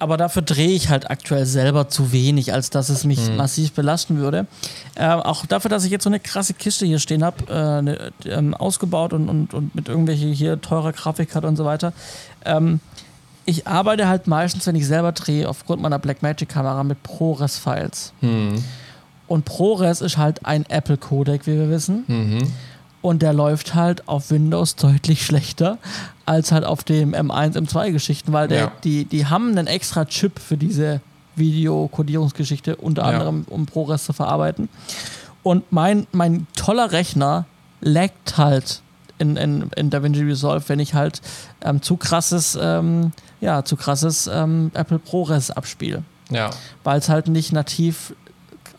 aber dafür drehe ich halt aktuell selber zu wenig, als dass es mich mhm. massiv belasten würde. Äh, auch dafür, dass ich jetzt so eine krasse Kiste hier stehen habe, äh, ne, ähm, ausgebaut und, und, und mit irgendwelche hier teurer Grafikkarte und so weiter. Ähm, ich arbeite halt meistens, wenn ich selber drehe, aufgrund meiner Blackmagic-Kamera mit ProRes-Files. Mhm. Und ProRes ist halt ein Apple-Codec, wie wir wissen. Mhm. Und der läuft halt auf Windows deutlich schlechter als halt auf dem M1, M2-Geschichten, weil der, ja. die, die haben einen extra Chip für diese Videokodierungsgeschichte, unter ja. anderem um ProRes zu verarbeiten. Und mein, mein toller Rechner laggt halt in, in, in DaVinci Resolve, wenn ich halt ähm, zu krasses, ähm, ja, zu krasses ähm, Apple ProRes abspiele. Ja. Weil es halt nicht nativ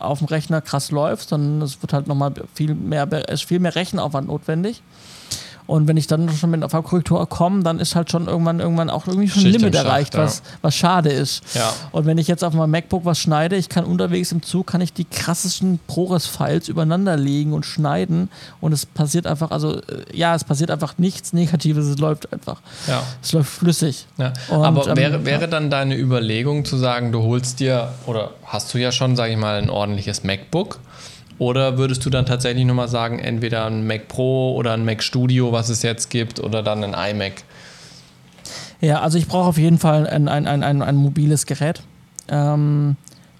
auf dem Rechner krass läuft, sondern es wird halt nochmal viel mehr, ist viel mehr Rechenaufwand notwendig. Und wenn ich dann schon mit einer Farbkorrektur komme, dann ist halt schon irgendwann irgendwann auch irgendwie schon ein Limit erreicht, ja. was, was schade ist. Ja. Und wenn ich jetzt auf meinem MacBook was schneide, ich kann unterwegs im Zug, kann ich die krassesten ProRes-Files übereinander legen und schneiden und es passiert einfach, also äh, ja, es passiert einfach nichts Negatives, es läuft einfach. Ja. Es läuft flüssig. Ja. Und, Aber ähm, wäre, wäre dann deine Überlegung zu sagen, du holst dir, oder hast du ja schon, sage ich mal, ein ordentliches MacBook oder würdest du dann tatsächlich nochmal sagen, entweder ein Mac Pro oder ein Mac Studio, was es jetzt gibt, oder dann ein iMac? Ja, also ich brauche auf jeden Fall ein, ein, ein, ein, ein mobiles Gerät. Ähm,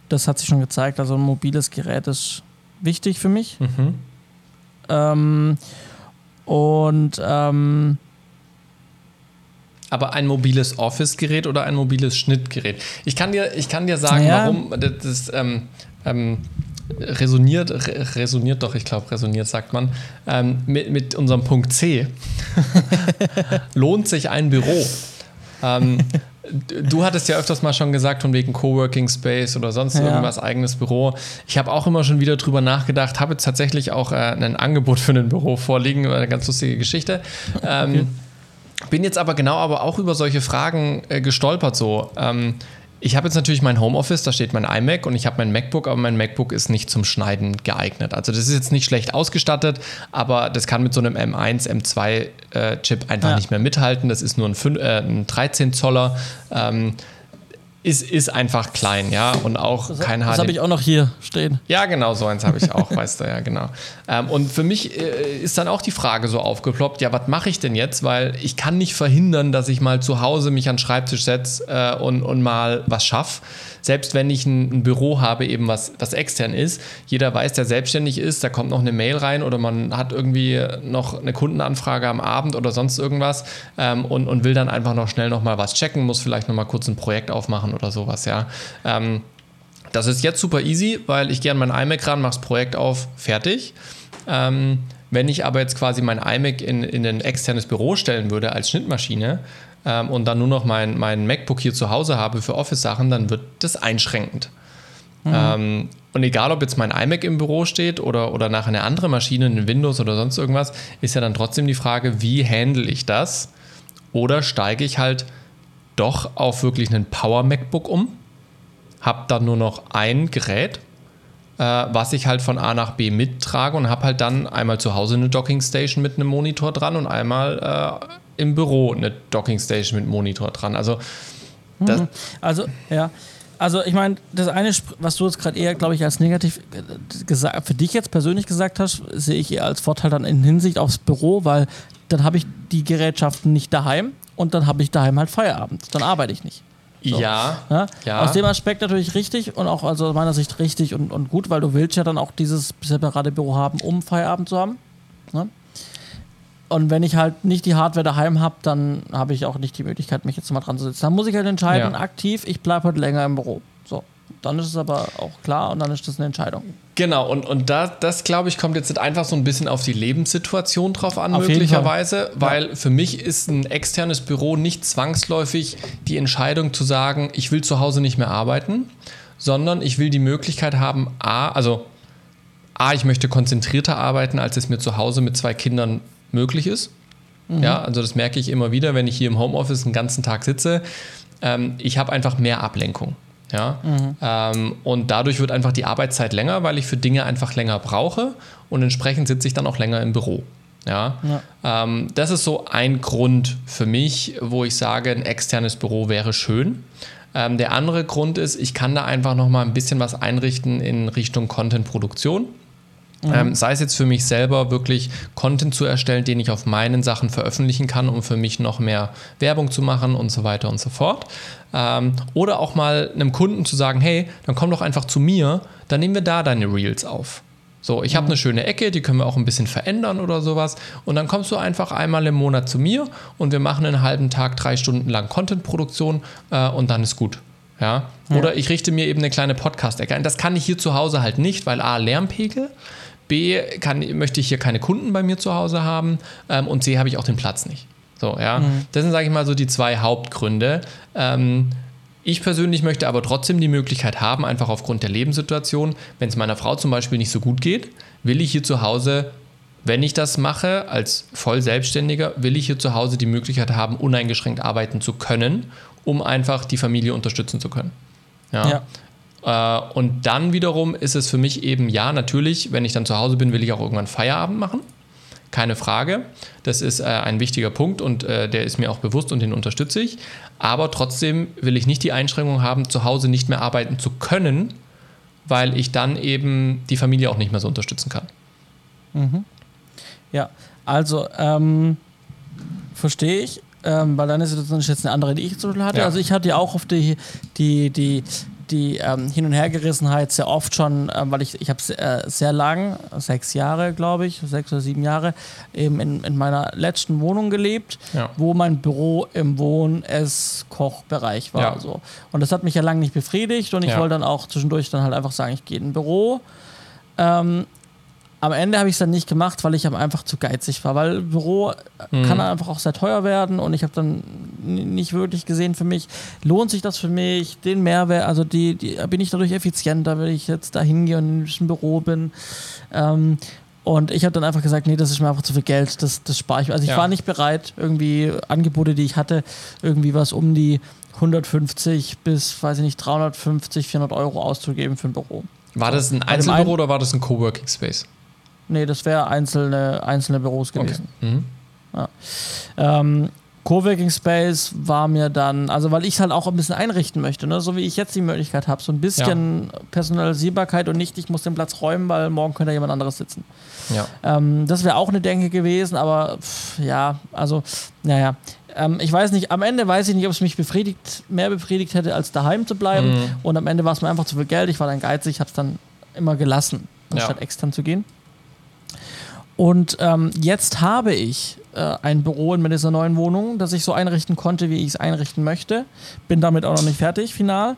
das hat sich schon gezeigt. Also ein mobiles Gerät ist wichtig für mich. Mhm. Ähm, und ähm, aber ein mobiles Office-Gerät oder ein mobiles Schnittgerät? Ich kann dir, ich kann dir sagen, ja. warum. Das, ähm, ähm, resoniert, resoniert doch, ich glaube, resoniert sagt man, ähm, mit, mit unserem Punkt C. Lohnt sich ein Büro? Ähm, du hattest ja öfters mal schon gesagt, von wegen Coworking Space oder sonst ja. irgendwas, eigenes Büro. Ich habe auch immer schon wieder drüber nachgedacht, habe jetzt tatsächlich auch äh, ein Angebot für ein Büro vorliegen, eine ganz lustige Geschichte. Ähm, okay. Bin jetzt aber genau aber auch über solche Fragen äh, gestolpert so. Ähm, ich habe jetzt natürlich mein Homeoffice, da steht mein iMac und ich habe mein MacBook, aber mein MacBook ist nicht zum Schneiden geeignet. Also das ist jetzt nicht schlecht ausgestattet, aber das kann mit so einem M1, M2 äh, Chip einfach ja. nicht mehr mithalten. Das ist nur ein, 5, äh, ein 13 Zoller. Ähm, ist, ist einfach klein, ja, und auch das, kein HD. Das habe ich auch noch hier stehen. Ja, genau, so eins habe ich auch, weißt du, ja, genau. Ähm, und für mich äh, ist dann auch die Frage so aufgeploppt, ja, was mache ich denn jetzt? Weil ich kann nicht verhindern, dass ich mal zu Hause mich an den Schreibtisch setze äh, und, und mal was schaffe selbst wenn ich ein, ein, Büro habe, eben was, was extern ist, jeder weiß, der selbstständig ist, da kommt noch eine Mail rein oder man hat irgendwie noch eine Kundenanfrage am Abend oder sonst irgendwas ähm, und, und will dann einfach noch schnell noch mal was checken, muss vielleicht noch mal kurz ein Projekt aufmachen oder sowas, ja. Ähm, das ist jetzt super easy, weil ich gehe an mein iMac ran, mache das Projekt auf, fertig. Ähm, wenn ich aber jetzt quasi mein iMac in, in ein externes Büro stellen würde als Schnittmaschine, ähm, und dann nur noch mein, mein MacBook hier zu Hause habe für Office-Sachen, dann wird das einschränkend. Mhm. Ähm, und egal, ob jetzt mein iMac im Büro steht oder, oder nachher eine andere Maschine, in Windows oder sonst irgendwas, ist ja dann trotzdem die Frage, wie handle ich das? Oder steige ich halt doch auf wirklich einen Power MacBook um, habe dann nur noch ein Gerät, äh, was ich halt von A nach B mittrage und habe halt dann einmal zu Hause eine Dockingstation mit einem Monitor dran und einmal äh, im Büro eine Dockingstation mit Monitor dran. Also, mhm. also ja. Also ich meine, das eine, was du jetzt gerade eher, glaube ich, als negativ gesagt, für dich jetzt persönlich gesagt hast, sehe ich eher als Vorteil dann in Hinsicht aufs Büro, weil dann habe ich die Gerätschaften nicht daheim und dann habe ich daheim halt Feierabend. Dann arbeite ich nicht. So. Ja, ja, ja, Aus dem Aspekt natürlich richtig und auch also aus meiner Sicht richtig und, und gut, weil du willst ja dann auch dieses separate Büro haben, um Feierabend zu haben. Ne? Und wenn ich halt nicht die Hardware daheim habe, dann habe ich auch nicht die Möglichkeit, mich jetzt mal dran zu setzen. Dann muss ich halt entscheiden, ja. aktiv, ich bleibe heute länger im Büro. So. Dann ist es aber auch klar und dann ist das eine Entscheidung. Genau, und, und da, das, glaube ich, kommt jetzt einfach so ein bisschen auf die Lebenssituation drauf an, auf möglicherweise, weil ja. für mich ist ein externes Büro nicht zwangsläufig die Entscheidung zu sagen, ich will zu Hause nicht mehr arbeiten, sondern ich will die Möglichkeit haben, A, also A, ich möchte konzentrierter arbeiten, als es mir zu Hause mit zwei Kindern möglich ist. Mhm. Ja, also das merke ich immer wieder, wenn ich hier im Homeoffice einen ganzen Tag sitze. Ähm, ich habe einfach mehr Ablenkung. Ja? Mhm. Ähm, und dadurch wird einfach die Arbeitszeit länger, weil ich für Dinge einfach länger brauche und entsprechend sitze ich dann auch länger im Büro. Ja? ja. Ähm, das ist so ein Grund für mich, wo ich sage, ein externes Büro wäre schön. Ähm, der andere Grund ist, ich kann da einfach noch mal ein bisschen was einrichten in Richtung Content-Produktion. Mhm. Ähm, sei es jetzt für mich selber wirklich Content zu erstellen, den ich auf meinen Sachen veröffentlichen kann, um für mich noch mehr Werbung zu machen und so weiter und so fort. Ähm, oder auch mal einem Kunden zu sagen, hey, dann komm doch einfach zu mir, dann nehmen wir da deine Reels auf. So, ich habe mhm. eine schöne Ecke, die können wir auch ein bisschen verändern oder sowas. Und dann kommst du einfach einmal im Monat zu mir und wir machen einen halben Tag, drei Stunden lang Content-Produktion äh, und dann ist gut. Ja? ja? Oder ich richte mir eben eine kleine Podcast-Ecke ein. Das kann ich hier zu Hause halt nicht, weil A, Lärmpegel, B, kann, möchte ich hier keine Kunden bei mir zu Hause haben ähm, und C, habe ich auch den Platz nicht. So, ja. Mhm. Das sind, sage ich mal, so die zwei Hauptgründe. Ähm, ich persönlich möchte aber trotzdem die Möglichkeit haben, einfach aufgrund der Lebenssituation, wenn es meiner Frau zum Beispiel nicht so gut geht, will ich hier zu Hause, wenn ich das mache, als voll Selbstständiger, will ich hier zu Hause die Möglichkeit haben, uneingeschränkt arbeiten zu können, um einfach die Familie unterstützen zu können. Ja. ja. Äh, und dann wiederum ist es für mich eben, ja, natürlich, wenn ich dann zu Hause bin, will ich auch irgendwann Feierabend machen. Keine Frage. Das ist äh, ein wichtiger Punkt und äh, der ist mir auch bewusst und den unterstütze ich. Aber trotzdem will ich nicht die Einschränkung haben, zu Hause nicht mehr arbeiten zu können, weil ich dann eben die Familie auch nicht mehr so unterstützen kann. Mhm. Ja, also ähm, verstehe ich. Ähm, weil deine Situation ist jetzt eine andere, die ich zum Beispiel hatte. Ja. Also ich hatte ja auch auf die, die, die die ähm, Hin- und Hergerissenheit sehr oft schon, äh, weil ich, ich habe äh, sehr lang, sechs Jahre, glaube ich, sechs oder sieben Jahre, eben in, in meiner letzten Wohnung gelebt, ja. wo mein Büro im Wohn-, Ess-, Kochbereich war. Ja. So. Und das hat mich ja lange nicht befriedigt und ich ja. wollte dann auch zwischendurch dann halt einfach sagen, ich gehe in ein Büro. Ähm, am Ende habe ich es dann nicht gemacht, weil ich einfach zu geizig war, weil Büro mhm. kann einfach auch sehr teuer werden und ich habe dann nicht wirklich gesehen für mich, lohnt sich das für mich, den Mehrwert, also die, die bin ich dadurch effizienter, wenn ich jetzt da hingehe und im Büro bin. Ähm, und ich habe dann einfach gesagt, nee, das ist mir einfach zu viel Geld, das, das spare ich. Also ich ja. war nicht bereit, irgendwie Angebote, die ich hatte, irgendwie was um die 150 bis, weiß ich nicht, 350, 400 Euro auszugeben für ein Büro. War das ein Einzelbüro oder war das ein Coworking Space? Nee, das wäre einzelne, einzelne Büros gewesen. Okay. Mhm. Ja. Ähm, Coworking Space war mir dann, also weil ich es halt auch ein bisschen einrichten möchte, ne? so wie ich jetzt die Möglichkeit habe, so ein bisschen ja. Personalisierbarkeit und nicht, ich muss den Platz räumen, weil morgen könnte jemand anderes sitzen. Ja. Ähm, das wäre auch eine Denke gewesen, aber pff, ja, also, naja. Ähm, ich weiß nicht, am Ende weiß ich nicht, ob es mich befriedigt, mehr befriedigt hätte, als daheim zu bleiben. Mhm. Und am Ende war es mir einfach zu viel Geld. Ich war dann geizig, habe es dann immer gelassen, anstatt ja. extern zu gehen. Und ähm, jetzt habe ich äh, ein Büro in dieser neuen Wohnung, das ich so einrichten konnte, wie ich es einrichten möchte. Bin damit auch noch nicht fertig, final.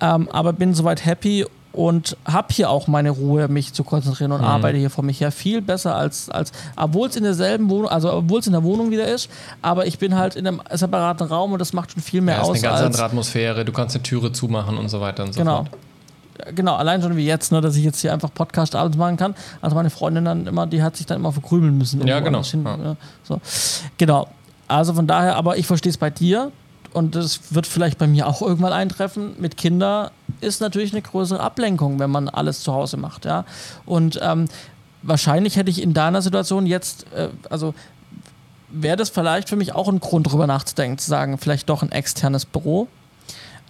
Ähm, aber bin soweit happy und habe hier auch meine Ruhe, mich zu konzentrieren und mhm. arbeite hier vor mich her viel besser als, als obwohl es in derselben Wohnung, also obwohl es in der Wohnung wieder ist, aber ich bin halt in einem separaten Raum und das macht schon viel mehr ja, aus. Ist eine ganz andere Atmosphäre, du kannst eine Türe zumachen und so weiter und so genau. fort. genau, allein schon wie jetzt, ne, dass ich jetzt hier einfach Podcast abends machen kann. Also meine Freundin dann immer, die hat sich dann immer verkrümeln müssen. Ja, genau. Hin, ja. ne, so. Genau. Also von daher, aber ich verstehe es bei dir und das wird vielleicht bei mir auch irgendwann eintreffen. Mit Kindern ist natürlich eine größere Ablenkung, wenn man alles zu Hause macht, ja. Und ähm, wahrscheinlich hätte ich in deiner Situation jetzt, äh, also wäre das vielleicht für mich auch ein Grund, darüber nachzudenken, zu sagen, vielleicht doch ein externes Büro.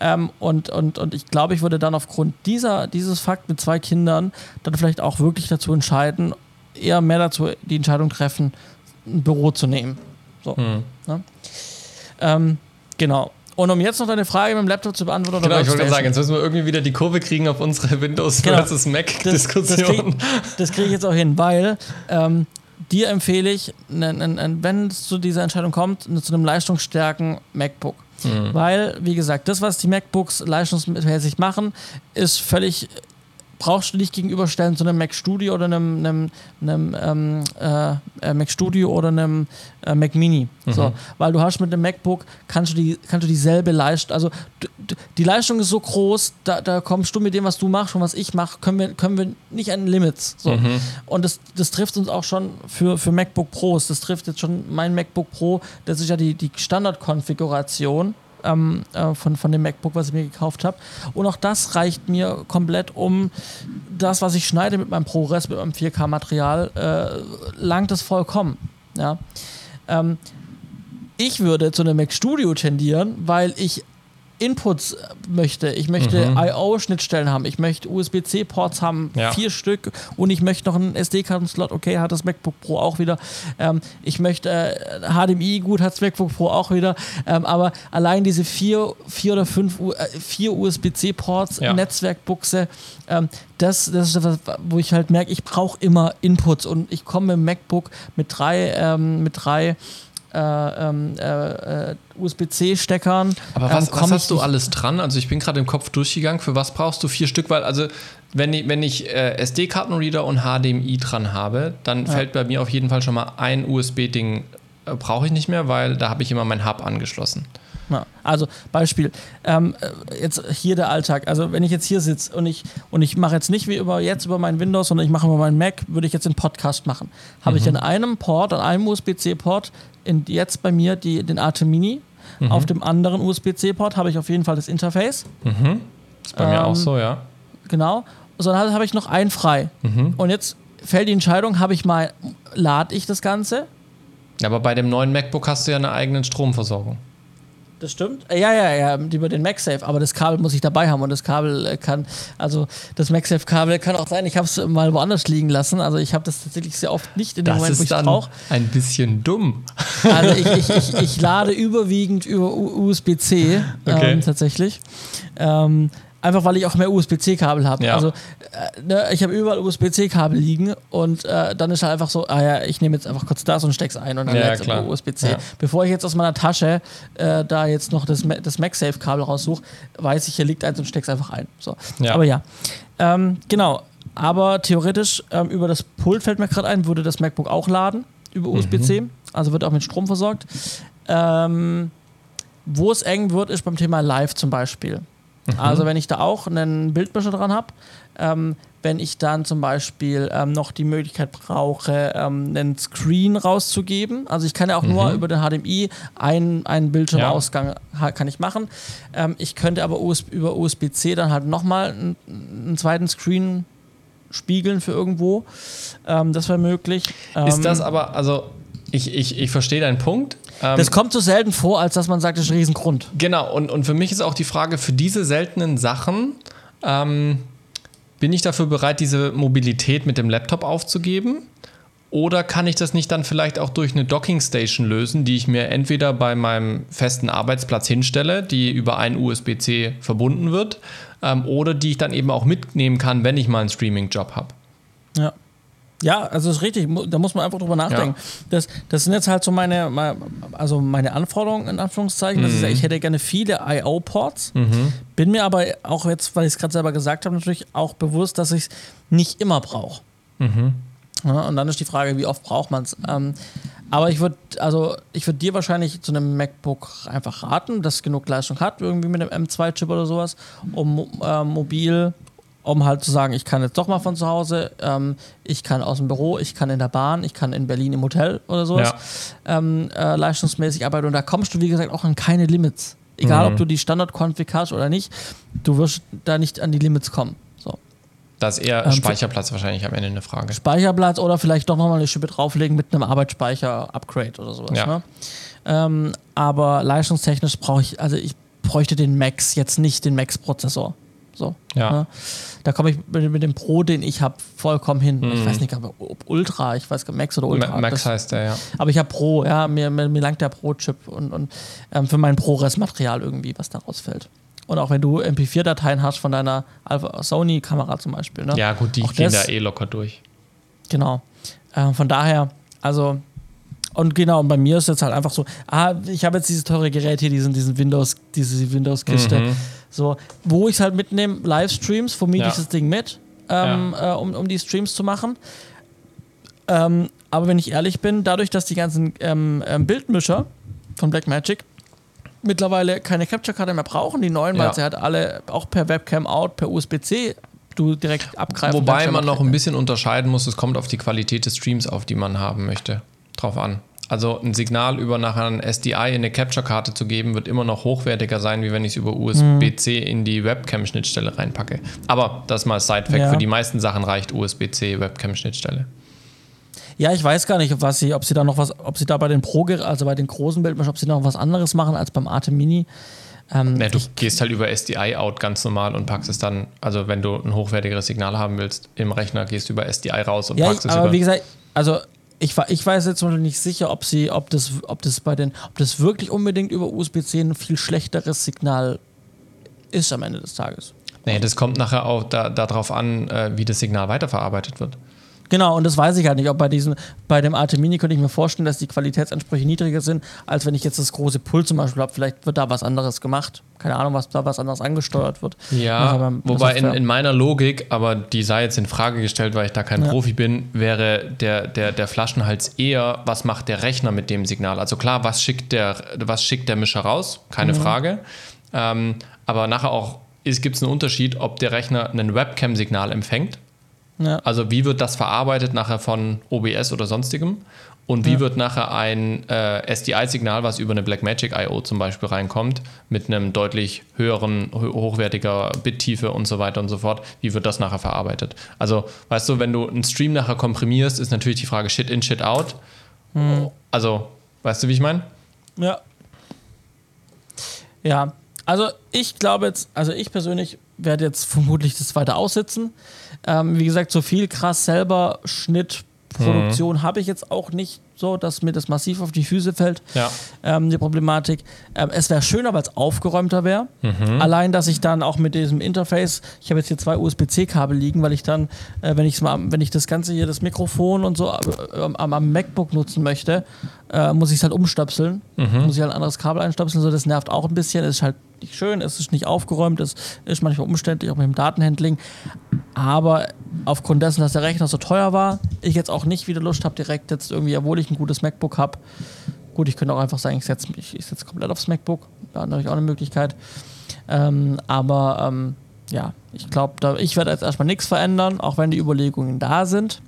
Ähm, und, und, und ich glaube, ich würde dann aufgrund dieser, dieses Fakt mit zwei Kindern dann vielleicht auch wirklich dazu entscheiden, eher mehr dazu die Entscheidung treffen, ein Büro zu nehmen. So. Hm. Ne? Ähm, genau. Und um jetzt noch deine Frage mit dem Laptop zu beantworten, Genau, ich wollte gerade sagen, jetzt müssen wir irgendwie wieder die Kurve kriegen auf unsere Windows Genau. versus das, das Mac-Diskussion. kriege das krieg ich jetzt auch hin, weil ähm, dir empfehle ich, wenn es zu dieser Entscheidung kommt, zu einem leistungsstärken MacBook. Mhm. Weil, wie gesagt, das, was die MacBooks leistungsmäßig machen, ist völlig brauchst du nicht gegenüberstellen zu einem Mac Studio oder einem, einem, einem ähm, äh, äh, Mac Studio oder einem äh, Mac Mini. So, weil du hast mit einem MacBook kannst du die kannst du dieselbe Leistung, also die Leistung ist so groß, da, da kommst du mit dem, was du machst und was ich mache, können wir, können wir nicht an Limits. So. Und das, das trifft uns auch schon für, für MacBook Pros. Das trifft jetzt schon mein MacBook Pro, das ist ja die, die Standardkonfiguration ähm, äh, von, von dem MacBook, was ich mir gekauft habe. Und auch das reicht mir komplett, um das, was ich schneide mit meinem ProRes, mit meinem 4K-Material, äh, langt es vollkommen. Ja. Ähm, ich würde zu einem Mac Studio tendieren, weil ich Inputs möchte. Ich möchte I.O.-Schnittstellen haben. Ich möchte USB-C-Ports haben, Ja. vier Stück. Und ich möchte noch einen SD-Karten-Slot. Okay, hat das MacBook Pro auch wieder. Ähm, ich möchte äh, HDMI, gut, hat das MacBook Pro auch wieder. Ähm, aber allein diese vier, vier oder fünf U äh, vier USB-C-Ports, Ja. Netzwerkbuchse, ähm, das, das ist das, wo ich halt merke, ich brauche immer Inputs. Und ich komme im MacBook mit drei, ähm, mit drei äh, ähm, äh, äh, USB-C-Steckern. Aber was, ähm, was hast du alles dran? Also ich bin gerade im Kopf durchgegangen. Für was brauchst du vier Stück? Weil also wenn ich, wenn ich äh, SD-Kartenreader und HDMI dran habe, dann fällt bei mir auf jeden Fall schon mal ein USB-Ding äh, brauche ich nicht mehr, weil da habe ich immer mein Hub angeschlossen. Ja, also Beispiel, ähm, äh, jetzt hier der Alltag. Also wenn ich jetzt hier sitze und ich und ich mache jetzt nicht wie über jetzt über mein Windows, sondern ich mache über meinen Mac, würde ich jetzt den Podcast machen. Habe ich an einem Port, an einem USB-C-Port, jetzt bei mir die, den AT Mini. Auf dem anderen USB-C-Port habe ich auf jeden Fall das Interface. Ist bei mir Ähm, auch so, ja. Genau. Sondern habe ich noch einen frei. Und jetzt fällt die Entscheidung, habe ich mal, lade ich das Ganze Aber bei dem neuen MacBook hast du ja eine eigene Stromversorgung. Das stimmt. Äh, Ja, ja, ja, über den MagSafe. Aber das Kabel muss ich dabei haben und das Kabel äh, kann, also das MagSafe-Kabel kann auch sein, ich habe es mal woanders liegen lassen. Also ich habe das tatsächlich sehr oft nicht in dem Das Moment, wo ich es brauche. ein bisschen dumm. Also ich, ich, ich, ich lade überwiegend über USB-C Okay. ähm, tatsächlich. Ähm, einfach weil ich auch mehr USB-C-Kabel habe. Ja. Also äh, ne, ich habe überall USB-C-Kabel liegen und äh, dann ist halt einfach so, ah ja, ich nehme jetzt einfach kurz das und steck's ein und dann Ja, klar. über USB-C. Ja. Bevor ich jetzt aus meiner Tasche äh, da jetzt noch das, das MagSafe-Kabel raussuche, weiß ich, hier liegt eins und steck's einfach ein. So. Ja. Aber ja, ähm, genau. Aber theoretisch ähm, über das Pult fällt mir gerade ein, würde das MacBook auch laden über USB-C. Also wird auch mit Strom versorgt. Ähm, wo es eng wird, ist beim Thema Live zum Beispiel. Also wenn ich da auch einen Bildmischer dran habe, ähm, wenn ich dann zum Beispiel ähm, noch die Möglichkeit brauche, ähm, einen Screen rauszugeben. Also ich kann ja auch nur über den HDMI einen, einen Bildschirmausgang ha- kann ich machen. Ähm, ich könnte aber US über USB-C dann halt nochmal einen, einen zweiten Screen spiegeln für irgendwo. Ähm, das wäre möglich. Ist Ähm, das aber, also ich, ich, ich verstehe deinen Punkt. Ähm, das kommt so selten vor, als dass man sagt, das ist ein Riesengrund. Genau, und, und für mich ist auch die Frage, für diese seltenen Sachen, ähm, bin ich dafür bereit, diese Mobilität mit dem Laptop aufzugeben? Oder kann ich das nicht dann vielleicht auch durch eine Dockingstation lösen, die ich mir entweder bei meinem festen Arbeitsplatz hinstelle, die über ein USB-C verbunden wird, ähm, oder die ich dann eben auch mitnehmen kann, wenn ich mal einen Streaming-Job habe? Ja. Ja, also ist richtig, da muss man einfach drüber nachdenken. Das, das sind jetzt halt so meine, me- also meine Anforderungen in Anführungszeichen. Das ist ja, ich hätte gerne viele I.O.-Ports, bin mir aber auch jetzt, weil ich es gerade selber gesagt habe, natürlich auch bewusst, dass ich es nicht immer brauche. Ja, und dann ist die Frage, wie oft braucht man es. Ähm, aber ich würde, also ich würde dir wahrscheinlich zu einem MacBook einfach raten, das genug Leistung hat, irgendwie mit einem M2-Chip oder sowas, um äh, mobil um halt zu sagen, ich kann jetzt doch mal von zu Hause, ähm, ich kann aus dem Büro, ich kann in der Bahn, ich kann in Berlin im Hotel oder sowas Ja. ähm, äh, leistungsmäßig arbeiten. Und da kommst du, wie gesagt, auch an keine Limits. Egal, Mhm. ob du die Standard-Config hast oder nicht, du wirst da nicht an die Limits kommen. So. Da ist eher Ähm, Speicherplatz wahrscheinlich am Ende eine Frage. Speicherplatz oder vielleicht doch nochmal eine Schippe drauflegen mit einem Arbeitsspeicher-Upgrade oder sowas. Ja. Ne? Ähm, aber leistungstechnisch brauche ich, also ich bräuchte den Max, jetzt nicht den Max-Prozessor. So. Ja. Ne? Da komme ich mit, mit dem Pro, den ich habe, vollkommen hin. Ich Mhm. weiß nicht, ob ob Ultra, ich weiß gar nicht, Max oder Ultra. Ma- Max das, heißt der, ja. aber ich habe Pro, ja, mir, mir, mir langt der Pro-Chip und, und ähm, für mein ProRes-Material irgendwie, was da rausfällt. Und auch wenn du MP4-Dateien hast von deiner Sony-Kamera zum Beispiel. Ne? Ja, gut, die Auch gehen das- da eh locker durch. Genau. Ähm, von daher, also, und genau, und bei mir ist jetzt halt einfach so, ah, ich habe jetzt dieses teure Gerät hier, diesen, diesen Windows, diese Windows-Kiste, Mhm. So, wo ich es halt mitnehme, Livestreams, vermiete Ja. ich das Ding mit, ähm, äh, um, um die Streams zu machen. Ähm, aber wenn ich ehrlich bin, dadurch, dass die ganzen ähm, ähm, Bildmischer von Blackmagic mittlerweile keine Capture-Karte mehr brauchen, die neuen, weil Ja. sie halt alle auch per Webcam out, per USB-C du direkt abgreifen Wobei man noch ein bisschen unterscheiden muss, es kommt auf die Qualität des Streams auf, die man haben möchte, drauf an. Also ein Signal über nachher ein SDI in eine Capture-Karte zu geben, wird immer noch hochwertiger sein, wie wenn ich es über USB-C in die Webcam-Schnittstelle reinpacke. Aber das mal Side-Fact, Ja. für die meisten Sachen reicht USB-C Webcam-Schnittstelle. Ja, ich weiß gar nicht, was sie, ob sie da noch was, ob sie da bei den Pro, also bei den großen Bildmischern, ob sie noch was anderes machen als beim Arte Mini. Ähm, Ja, du ich, gehst halt über SDI out ganz normal und packst es dann, also wenn du ein hochwertigeres Signal haben willst, im Rechner gehst du über SDI raus und ja, packst es aber über. wie gesagt, also ich, ich weiß jetzt Beispiel nicht sicher, ob sie, ob das, ob das bei den, ob das wirklich unbedingt über USB-C ein viel schlechteres Signal ist am Ende des Tages. Nee, das kommt nachher auch da, darauf an, äh, wie das Signal weiterverarbeitet wird. Genau, und das weiß ich halt nicht. Ob bei diesem, bei dem Arte Mini könnte ich mir vorstellen, dass die Qualitätsansprüche niedriger sind, als wenn ich jetzt das große Pult zum Beispiel habe. Vielleicht wird da was anderes gemacht. Keine Ahnung, was da was anderes angesteuert wird. Ja, aber- wobei in, in meiner Logik, aber die sei jetzt in Frage gestellt, weil ich da kein Ja. Profi bin, wäre der, der, der Flaschenhals eher, was macht der Rechner mit dem Signal? Also klar, was schickt der, was schickt der Mischer raus? Keine Mhm. Frage. Ähm, aber nachher auch gibt es einen Unterschied, ob der Rechner ein Webcam-Signal empfängt. Ja. Also wie wird das verarbeitet nachher von OBS oder sonstigem? Und wie wird nachher ein äh, SDI-Signal, was über eine Blackmagic I.O. zum Beispiel reinkommt, mit einem deutlich höheren, ho- hochwertiger Bittiefe und so weiter und so fort, wie wird das nachher verarbeitet? Also, weißt du, wenn du einen Stream nachher komprimierst, ist natürlich die Frage Shit in, Shit out. Also, weißt du, wie ich meine? Ja. Ja, also ich glaube jetzt, also ich persönlich werde jetzt vermutlich das weiter aussitzen. Ähm, wie gesagt, so viel krass selber Schnittproduktion habe ich jetzt auch nicht so, dass mir das massiv auf die Füße fällt, Ja. ähm, die Problematik. Ähm, es wäre schöner, weil es aufgeräumter wäre. Allein, dass ich dann auch mit diesem Interface, ich habe jetzt hier zwei USB-C-Kabel liegen, weil ich dann, äh, wenn, ich's mal, wenn ich das Ganze hier, das Mikrofon und so äh, am, am MacBook nutzen möchte, äh, muss ich es halt umstöpseln. Muss ich halt ein anderes Kabel einstöpseln, so das nervt auch ein bisschen. Es ist halt nicht schön, es ist nicht aufgeräumt, es ist manchmal umständlich, auch mit dem Datenhandling. Aber aufgrund dessen, dass der Rechner so teuer war, ich jetzt auch nicht wieder Lust habe, direkt jetzt irgendwie, obwohl ich ein gutes MacBook habe. Gut, ich könnte auch einfach sagen, ich setze mich ich setz komplett aufs MacBook. Ja, natürlich auch eine Möglichkeit. Ähm, aber ähm, ja, ich glaube, ich werde jetzt erstmal nichts verändern, auch wenn die Überlegungen da sind.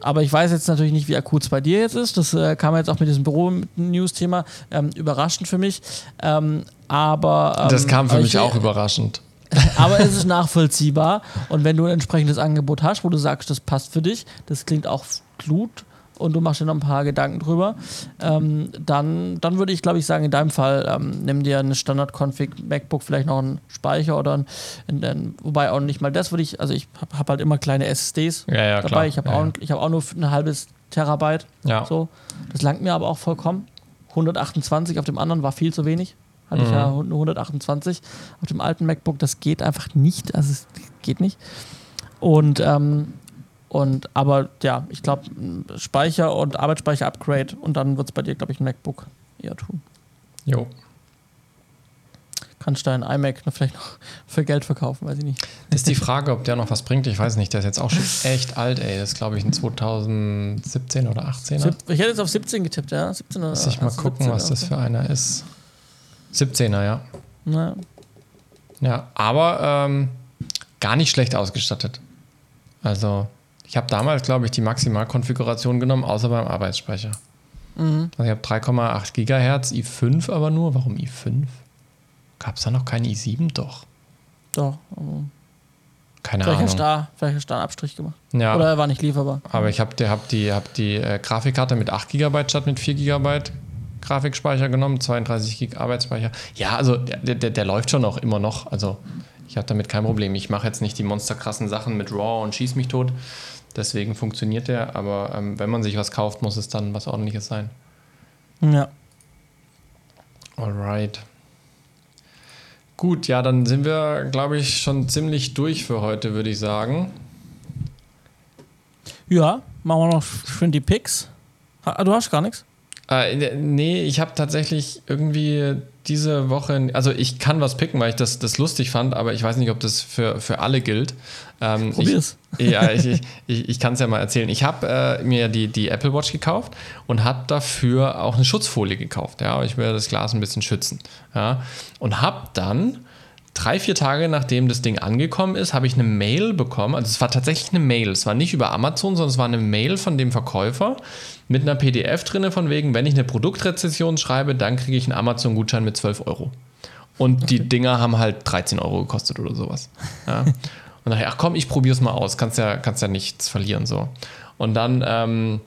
Aber ich weiß jetzt natürlich nicht, wie akut es bei dir jetzt ist. Das äh, kam jetzt auch mit diesem Büro-News-Thema ähm, überraschend für mich. Ähm, aber ähm, Das kam für mich ich, auch überraschend. aber es ist nachvollziehbar. Und wenn du ein entsprechendes Angebot hast, wo du sagst, das passt für dich, das klingt auch gut und du machst dir noch ein paar Gedanken drüber, ähm, dann, dann würde ich, glaube ich, sagen, in deinem Fall, ähm, nimm dir eine Standard-Config MacBook, vielleicht noch einen Speicher oder ein, ein, ein wobei auch nicht mal das würde ich, also ich habe hab halt immer kleine SSDs Ja, ja, dabei. klar. Ich habe Ja, auch, ich hab auch nur ein halbes Terabyte. So. Das langt mir aber auch vollkommen. 128 auf dem anderen war viel zu wenig. Hatte ich Mhm. ja nur 128 auf dem alten MacBook. Das geht einfach nicht. Also es geht nicht. Und, ähm, und aber ja, ich glaube, Speicher und Arbeitsspeicher-Upgrade und dann wird es bei dir, glaube ich, ein MacBook eher tun. Jo. Kannst du deinen iMac vielleicht noch für Geld verkaufen, weiß ich nicht. Ist die Frage, ob der noch was bringt. Ich weiß nicht, der ist jetzt auch schon echt alt, ey. Das ist, glaube ich, ein 2017 oder 18er. Sieb- Ich hätte jetzt auf 17 getippt, ja. 17 oder Muss ich mal also gucken, 17, was das für einer ist. 17er, ja. Ja. Ja, aber ähm, gar nicht schlecht ausgestattet. Also, ich habe damals, glaube ich, die Maximalkonfiguration genommen, außer beim Arbeitsspeicher. Mhm. Also ich habe 3,8 Gigahertz, i5 aber nur. Warum i5? Gab es da noch keinen i7? Doch. Doch. aber Keine Vielleicht hast, Ahnung. du da, vielleicht hast du da einen Abstrich gemacht. Ja, Oder er war nicht lieferbar. aber ich habe die, hab die, hab die äh, Grafikkarte mit 8 GB statt mit 4 GB Grafikspeicher genommen, 32 GB Arbeitsspeicher. Ja, also der, der, der läuft schon noch immer noch. Also ich habe damit kein Problem. Ich mache jetzt nicht die monsterkrassen Sachen mit RAW und schieß mich tot. Deswegen funktioniert der. Aber ähm, wenn man sich was kauft, muss es dann was ordentliches sein. Ja. Alright. Gut, ja, dann sind wir, glaube ich, schon ziemlich durch für heute, würde ich sagen. Ja, machen wir noch schön die Picks. Ha, du hast gar nichts? Äh, nee, ich habe tatsächlich irgendwie diese Woche, also ich kann was picken, weil ich das, das lustig fand, aber ich weiß nicht, ob das für, für alle gilt. Ähm, Probier's. Ich, ja, ich, ich, ich, ich kann es ja mal erzählen. Ich habe äh, mir die, die Apple Watch gekauft und habe dafür auch eine Schutzfolie gekauft. Ja, ich will das Glas ein bisschen schützen. Ja, und habe dann drei, vier Tage nachdem das Ding angekommen ist, habe ich eine Mail bekommen. Also es war tatsächlich eine Mail. Es war nicht über Amazon, sondern es war eine Mail von dem Verkäufer mit einer PDF drinne von wegen, wenn ich eine Produktrezession schreibe, dann kriege ich einen Amazon-Gutschein mit 12 Euro. Und die Dinger haben halt 13 Euro gekostet oder sowas. Ja. Und dachte ich, ach komm, ich probiere es mal aus. Kannst ja, kannst ja nichts verlieren so. Und dann ähm,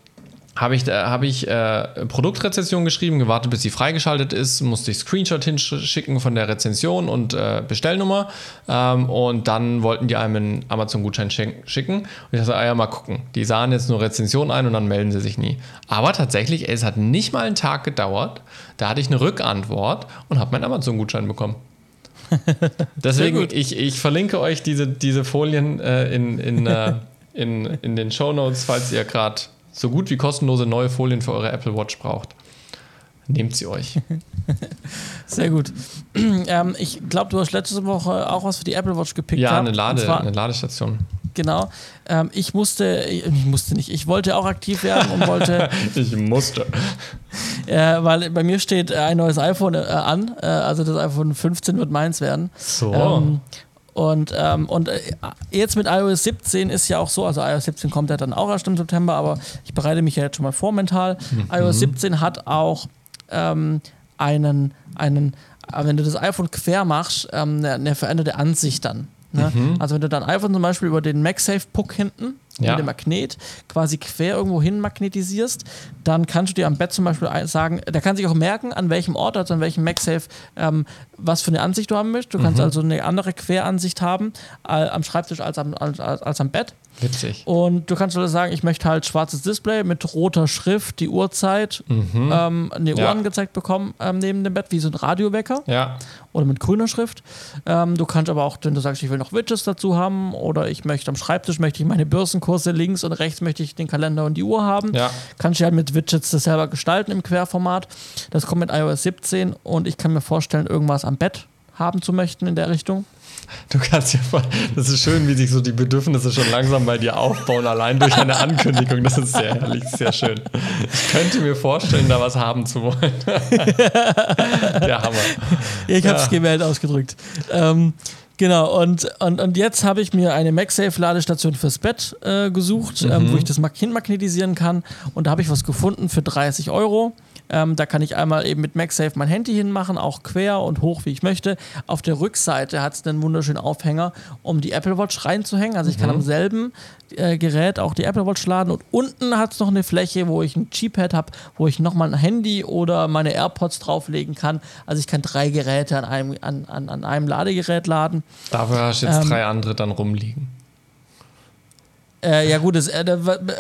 habe ich, äh, hab ich äh, Produktrezession geschrieben, gewartet, bis sie freigeschaltet ist, musste ich Screenshot hinschicken von der Rezension und äh, Bestellnummer ähm, und dann wollten die einem einen Amazon-Gutschein schicken und ich dachte, ah ja, mal gucken. Die sahen jetzt nur Rezension ein und dann melden sie sich nie. Aber tatsächlich, ey, es hat nicht mal einen Tag gedauert, da hatte ich eine Rückantwort und habe meinen Amazon-Gutschein bekommen. Deswegen, ich, ich verlinke euch diese, diese Folien äh, in, in, äh, in, in den Show Notes, falls ihr gerade so gut wie kostenlose neue Folien für eure Apple Watch braucht. Nehmt sie euch. Sehr gut. ähm, ich glaube, du hast letzte Woche auch was für die Apple Watch gepickt. Ja, eine, Lade, zwar- eine Ladestation. Genau. Ähm, ich musste, ich, ich musste nicht, ich wollte auch aktiv werden und wollte, Ich musste. äh, weil bei mir steht ein neues iPhone äh, an, äh, also das iPhone 15 wird meins werden. So. Ähm, und ähm, und äh, jetzt mit iOS 17 ist ja auch so, also iOS 17 kommt ja dann auch erst im September, aber ich bereite mich ja jetzt schon mal vor mental. iOS 17 hat auch ähm, einen, einen, äh, wenn du das iPhone quer machst, ähm, eine, eine veränderte Ansicht dann. Ne? Also wenn du dein iPhone zum Beispiel über den MagSafe-Puck hinten, Ja. mit dem Magnet, quasi quer irgendwo hin magnetisierst, dann kannst du dir am Bett zum Beispiel sagen, der kann sich auch merken, an welchem Ort, also an welchem MagSafe, ähm, was für eine Ansicht du haben möchtest. Du kannst also eine andere Queransicht haben äh, am Schreibtisch als am, als als am Bett. Witzig. Und du kannst also sagen, ich möchte halt schwarzes Display mit roter Schrift, die Uhrzeit, ähm, eine Uhr Ja. angezeigt bekommen ähm, neben dem Bett, wie so ein Radiowecker Ja, oder mit grüner Schrift. Ähm, du kannst aber auch, wenn du sagst, ich will noch Widgets dazu haben oder ich möchte am Schreibtisch möchte ich meine Börsenkurse links und rechts möchte ich den Kalender und die Uhr haben, ja. kannst du halt mit Widgets das selber gestalten im Querformat. Das kommt mit iOS 17 und ich kann mir vorstellen, irgendwas am Bett haben zu möchten in der Richtung. Du kannst ja voll, das ist schön, wie sich so die Bedürfnisse schon langsam bei dir aufbauen, allein durch eine Ankündigung. Das ist sehr herrlich, sehr schön. Ich könnte mir vorstellen, da was haben zu wollen. Der Hammer. Ich habe es Ja. gewählt ausgedrückt. Ähm, genau, und, und, und jetzt habe ich mir eine MagSafe-Ladestation fürs Bett äh, gesucht, ähm, wo ich das Mag- hinmagnetisieren kann. Und da habe ich was gefunden für 30 Euro. Ähm, da kann ich einmal eben mit MagSafe mein Handy hinmachen, auch quer und hoch, wie ich möchte. Auf der Rückseite hat es einen wunderschönen Aufhänger, um die Apple Watch reinzuhängen. Also ich kann am selben äh, Gerät auch die Apple Watch laden. Und unten hat es noch eine Fläche, wo ich ein G-Pad habe, wo ich nochmal ein Handy oder meine AirPods drauflegen kann. Also ich kann drei Geräte an einem, an, an, an einem Ladegerät laden. Dafür hast du jetzt Ähm, drei andere dann rumliegen. Äh, ja gut, das, äh,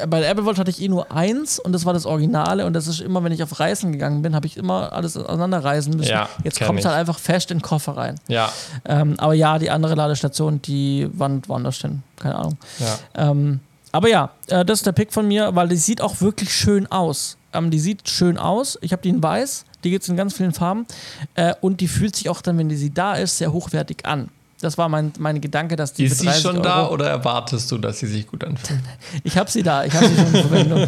bei der Apple Watch hatte ich eh nur eins und das war das Originale und das ist immer, wenn ich auf Reisen gegangen bin, habe ich immer alles auseinanderreisen müssen. Ja, Jetzt kommt es halt einfach fest in den Koffer rein. Ja, Ähm, aber ja, die andere Ladestation, die wann woanders hin, keine Ahnung. ja. Ähm, aber ja, äh, das ist der Pick von mir, weil die sieht auch wirklich schön aus. Ähm, die sieht schön aus. Ich habe die in weiß, die gibt es in ganz vielen Farben. Äh, und die fühlt sich auch dann, wenn die sie da ist, sehr hochwertig an. Das war mein, mein Gedanke, dass die Ist sie 30 schon da Euro- oder erwartest du, dass sie sich gut anfühlt? Ich habe sie da, ich habe sie schon in Verwendung.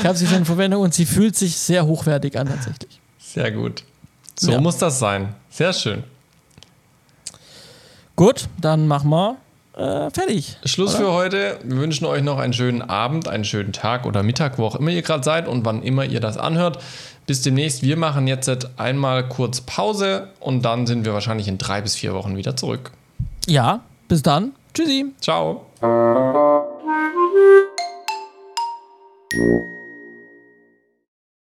ich habe sie schon in Verwendung und sie fühlt sich sehr hochwertig an tatsächlich. Sehr gut. So Ja. muss das sein. Sehr schön. Gut, dann machen wir äh, fertig. Schluss oder? für heute. Wir wünschen euch noch einen schönen Abend, einen schönen Tag oder Mittag, wo auch immer ihr gerade seid und wann immer ihr das anhört. Bis demnächst. Wir machen jetzt einmal kurz Pause und dann sind wir wahrscheinlich in drei bis vier Wochen wieder zurück. Ja, bis dann. Tschüssi. Ciao. Thank you.